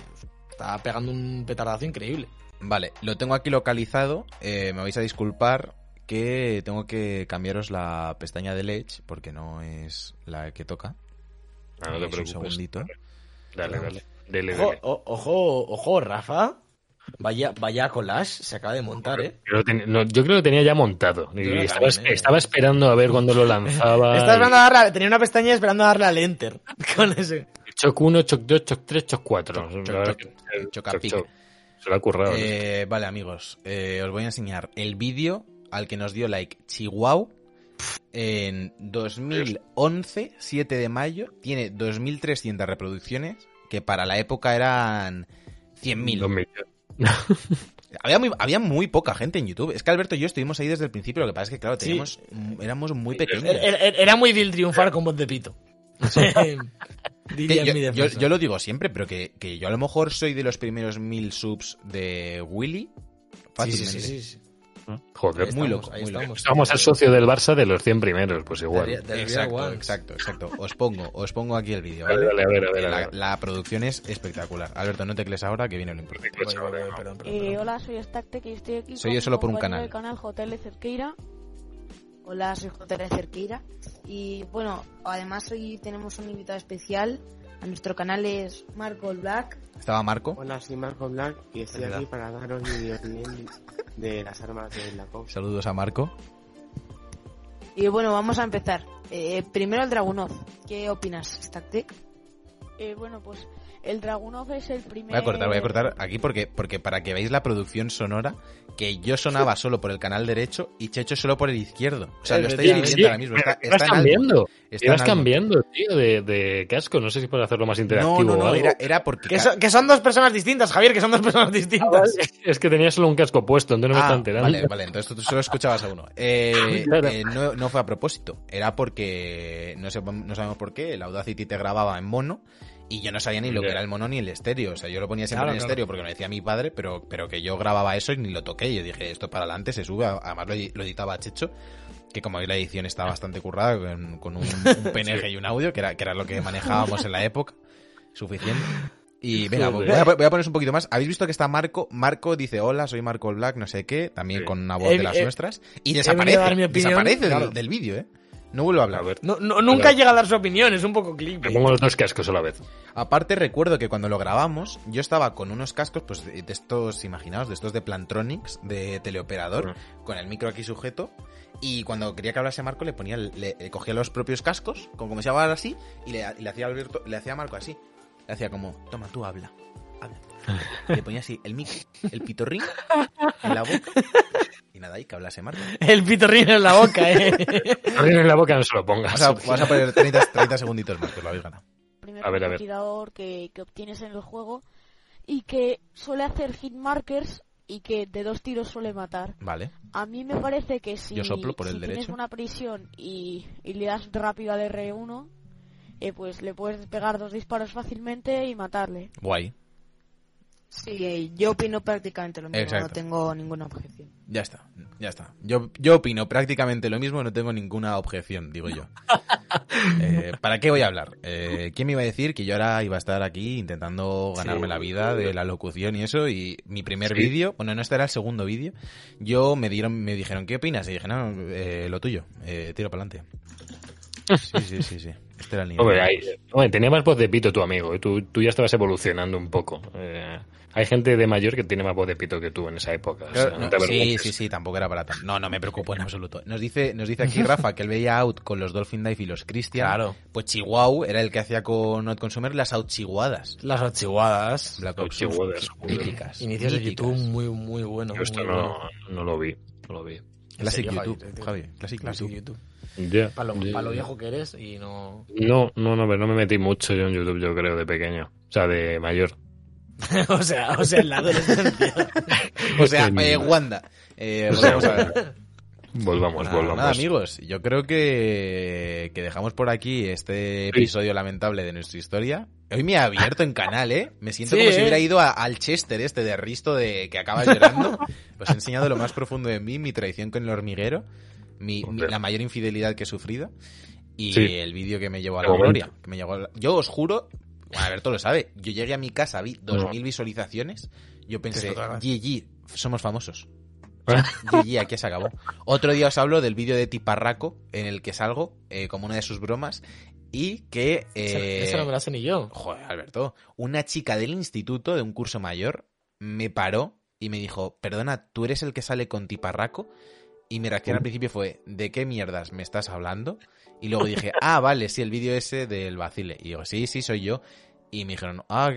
está pegando un petardazo increíble. Vale, lo tengo aquí localizado. eh, me vais a disculpar que tengo que cambiaros la pestaña de Edge porque no es la que toca. Ah, no te Es un preocupes. segundito. Dale, dale. Ojo, dele. o- ojo, ojo, Rafa. Vaya, vaya collage se acaba de montar, ¿eh? Yo, lo ten- no, yo creo que lo tenía ya montado. Y Yo también, estaba, eh. estaba esperando a ver cuándo lo lanzaba. Estaba esperando a darle, tenía una pestaña esperando a darle al enter. Con ese. Choc 1, Choc 2, Choc 3, Choc 4. Choc, La verdad choc, que- choc, choc, choc, pic. choc. Se lo ha currado. Eh, vale, amigos, eh, os voy a enseñar el vídeo al que nos dio like Chihuahua en 2011, 7 de mayo. Tiene 2.300 reproducciones, que para la época eran 100.000. 2000. Había muy, había muy poca gente en YouTube. Es que Alberto y yo estuvimos ahí desde el principio. Lo que pasa es que, claro, Sí. teníamos, éramos muy pequeños. Era, era- era muy vil triunfar con voz de pito. Diría Que en mi yo, lo digo siempre, pero que, que yo a lo mejor soy de los primeros mil subs de Willy. Fácilmente. sí, sí, sí, sí. Joder. Ahí Muy estamos, loco, muy loco. estamos. Al socio del Barça de los 100 primeros, pues igual. Del- del Exacto, exacto, exacto. Os pongo, os pongo aquí el vídeo, Vale, ¿vale? vale, a ver, a ver, a la, ver. la producción es espectacular. Alberto, no tecles ahora que viene lo importante. Eh, hola, soy Stactec y estoy aquí Soy yo solo por un canal. canal JL Cerqueira. Hola, soy JL Cerqueira. Y bueno, además hoy tenemos un invitado especial. A nuestro canal es Marco Black. ¿Estaba Marco? Hola, soy Marco Black y estoy aquí para daros mi opinión de las armas de la COP. Saludos a Marco. Y bueno, vamos a empezar. Eh, primero el Dragunov. ¿Qué opinas, Stactec? Eh, bueno, pues el Dragunov es el primer... Voy a cortar, voy a cortar aquí porque, porque para que veáis la producción sonora, que yo sonaba solo por el canal derecho y Checho solo por el izquierdo. O sea, lo estáis ahora mismo. Está, Ibas está en algo. cambiando. Está Ibas en algo. cambiando, tío, de, de casco. No sé si puedo hacerlo más interactivo No, no, o no, algo. era, era porque... Que, son, que son dos personas distintas, Javier, que son dos personas distintas. Es que tenía solo un casco puesto, entonces no me Ah, está enterando. vale, vale, entonces tú solo escuchabas a uno. Eh, Claro. eh, no, no fue a propósito, era porque, no, sé, no sabemos por qué, el Audacity te grababa en mono y yo no sabía ni lo que era el mono ni el estéreo. O sea, yo lo ponía siempre Claro, en claro. estéreo porque me decía mi padre, pero, pero que yo grababa eso y ni lo toqué. Yo dije, esto para adelante se sube, además lo, lo editaba Checho, que como veis la edición está bastante currada, con, con un, un PNG y un audio, que era, que era lo que manejábamos en la época, suficiente. Y venga, voy a, voy a poneros un poquito más. ¿Habéis visto que está Marco? Marco dice, hola, soy Marco Black, no sé qué, también Sí. con una voz de las nuestras. Y a desaparece, desaparece claro. del, del vídeo, ¿eh? No vuelvo a hablar. A ver, No, no- nunca Claro. llega a dar su opinión, es un poco clip. me pongo los dos cascos a la vez. Aparte recuerdo que cuando lo grabamos, yo estaba con unos cascos, pues de, de estos, imaginaos, de estos de Plantronics, de teleoperador, con el micro aquí sujeto, y cuando quería que hablase Marco le ponía, le, le cogía los propios cascos, como, como se llamaba así, y le, y le hacía a Alberto, le hacía a Marco así. Le hacía como, toma, tú habla, habla. Y le ponía así el micro, el pitorrín, en la boca, nada, y que hablase Marco. El pitorrín en la boca, eh. Abrir en la boca no se lo pongas. Vas a, vas a poner 30, 30 segunditos más, que lo habéis ganado. primer A ver, a ver. que, que obtienes en el juego y que suele hacer hit markers y que de dos tiros suele matar. Vale. A mí me parece que si, Yo soplo por el si derecho. tienes una prisión y, y le das rápido al R1, eh, pues le puedes pegar dos disparos fácilmente y matarle. Guay. Sí, yo opino prácticamente lo mismo. Exacto. No tengo ninguna objeción. Ya está, ya está. Yo, yo opino prácticamente lo mismo, no tengo ninguna objeción, digo yo. Eh, ¿Para qué voy a hablar? Eh, ¿Quién me iba a decir que yo ahora iba a estar aquí intentando ganarme Sí. la vida de la locución y eso? Y mi primer Sí. vídeo, bueno, no este era el segundo vídeo, yo me dieron, me dijeron, ¿qué opinas? Y dije, no, eh, lo tuyo, eh, tiro para adelante. Sí, sí, sí, sí. Este era el nivel. Hombre, ahí- hombre, tenía más voz de pito tu amigo. ¿eh? Tú, tú ya estabas evolucionando un poco. Eh, hay gente de mayor que tiene más voz de pito que tú en esa época. o sea, Claro, no no, te sí, sí, sí, tampoco era para tanto. No, no me preocupo en absoluto. Nos dice, nos dice aquí Rafa que él veía Out con los Dolphin Dive y los Christian. Claro. Pues Chihuahua era el que hacía con Not Consumer las Out Chihuadas. Las ochihuadas. Black Out Ops Chihuadas, joder. Típicas. Inicios de. YouTube muy, muy bueno. Yo esto muy no, bueno. no lo vi. No lo vi. Classic YouTube, Javi, Javi. Classic, Classic YouTube. YouTube. Ya, Para lo, ya. pa' lo viejo que eres y no... No, no, no, pero no me metí mucho yo en YouTube, yo creo, de pequeño. O sea, de mayor. o sea, o sea, en la adolescencia. O sea, eh, Wanda. Eh, O sea, volvemos a ver. Volvamos, Nada, volvamos. nada, amigos, yo creo que, que dejamos por aquí este episodio lamentable de nuestra historia. Hoy me he abierto en canal, ¿eh? Me siento Sí, como si ¿eh? hubiera ido a- al Chester este de Risto de que acaba llorando. Os he enseñado lo más profundo de mí, mi traición con el hormiguero, mi, la mayor infidelidad que he sufrido y Sí. el vídeo que me llevó a la gloria. Que me llevó a la- Yo os juro, bueno, Alberto lo sabe, yo llegué a mi casa, vi 2.000 visualizaciones, yo pensé. GG, somos famosos. GG, aquí se acabó. Otro día os hablo del vídeo de Tiparraco en el que salgo eh, como una de sus bromas y que... eh, Eso no me lo sé ni yo. Joder, Alberto, una chica del instituto de un curso mayor me paró y me dijo, perdona, ¿tú eres el que sale con Tiparraco? Y mi reacción al principio fue, ¿de qué mierdas me estás hablando? Y luego dije, ah, vale, sí, el vídeo ese del vacile. Y digo, sí, sí, soy yo. Y me dijeron, ah,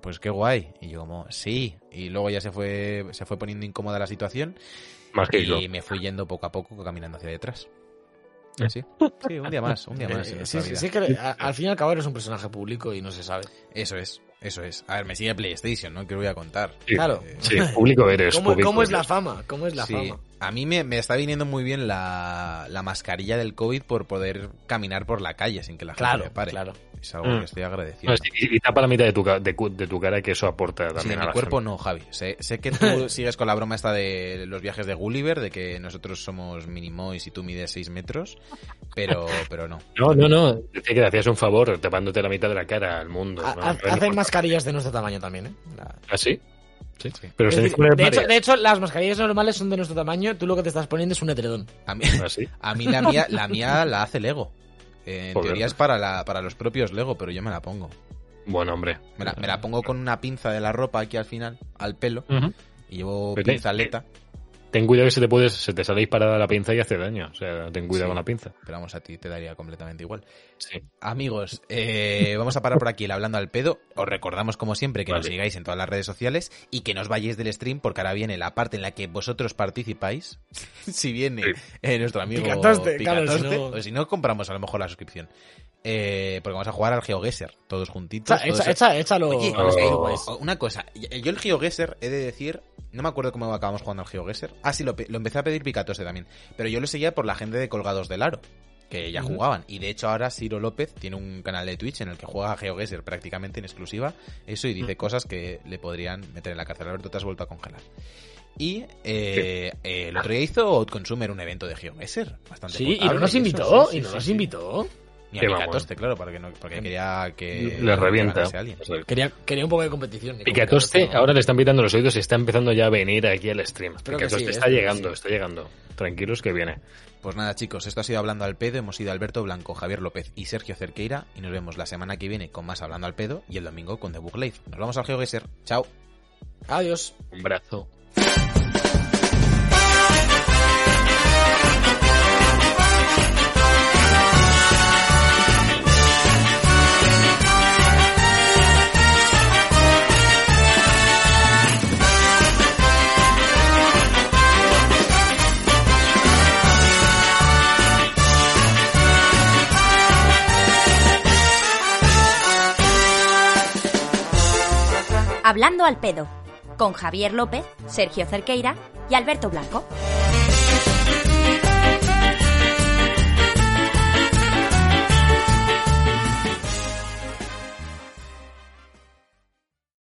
pues qué guay. Y yo como, sí. Y luego ya se fue, se fue poniendo incómoda la situación Mágico. y me fui yendo poco a poco caminando hacia detrás. Sí, sí, un día más, un día más. Eh, sí, sí, sí que a- al fin y al cabo eres un personaje público y no se sabe. Eso es, eso es. A ver, me sigue PlayStation, ¿no? Que os voy a contar. Sí, Claro. Sí, público eres. ¿Cómo, público cómo es la fama? ¿Cómo es la Sí, fama? A mí me, me está viniendo muy bien la, la mascarilla del COVID por poder caminar por la calle sin que la gente me pare. claro. Es algo Mm. que estoy agradecido. No, sí, y, y tapa la mitad de tu, de, cu- de tu cara que eso aporta Sí, también de a mi la cuerpo gente. no, Javi. Sé, sé que tú sigues con la broma esta de los viajes de Gulliver, de que nosotros somos minimois y tú mides 6 metros, pero, pero no. No, no, no. Decía que le hacías un favor tapándote la mitad de la cara al mundo. Hacen mascarillas de nuestro tamaño también, ¿eh? La- ¿Ah, sí? Sí. Pero decir, de, hecho, varias. de hecho, las mascarillas normales son de nuestro tamaño. Tú lo que te estás poniendo es un edredón. A mí, ¿Ah, sí? a mí la mía, la mía la hace Lego. Eh, en teoría es para, la, para los propios Lego, pero yo me la pongo. Bueno, hombre. Me la, me la pongo con una pinza de la ropa aquí al final, al pelo, y llevo Pero te- pinzaleta. Ten cuidado que se te, puedes, se te sale disparada la pinza y hace daño. O sea, ten cuidado Sí. con la pinza. Pero vamos, a ti te daría completamente igual. Sí. Amigos, eh, vamos a parar por aquí el hablando al pedo. Os recordamos, como siempre, que nos sigáis en todas las redes sociales y que nos vayáis del stream, porque ahora viene la parte en la que vosotros participáis. si viene Sí. eh, nuestro amigo Picatoste, claro, si Picatoste, no- o si no, compramos a lo mejor la suscripción. Eh, porque vamos a jugar al GeoGuessr, todos juntitos. Echa, todos- echa, echa- échalo. Oye, oh. Una cosa, yo el GeoGuessr he de decir, no me acuerdo cómo acabamos jugando al GeoGuessr. Ah, sí, lo, lo empecé a pedir Picatoste también. Pero yo lo seguía por la gente de Colgados del Aro, que ya jugaban. Y de hecho ahora Ciro López tiene un canal de Twitch en el que juega a GeoGuessr prácticamente en exclusiva. Eso y dice cosas que le podrían meter en la cárcel. Alberto, te has vuelto a congelar. Y eh, eh, el otro día hizo Outconsumer un evento de GeoGuessr. Bastante Sí, y no nos invitó. sí, sí, y no sí, nos sí. invitó. Ni a. Picatoste, claro, para que no, porque quería que... Le revienta. que Quería, quería un poco de competición. como Picatoste, ahora le están pitando los oídos y está empezando ya a venir aquí al stream. Picatoste sí, está llegando, sí. está llegando. Tranquilos que viene. Pues nada, chicos, esto ha sido Hablando al Pedo. Hemos sido Alberto Blanco, Javier López y Sergio Cerqueira. Y nos vemos la semana que viene con más Hablando al Pedo y el domingo con The Book Live. Nos vamos al GeoGuessr. Chao. Adiós. Un brazo. Hablando al pedo, con Javier López, Sergio Cerqueira y Alberto Blanco.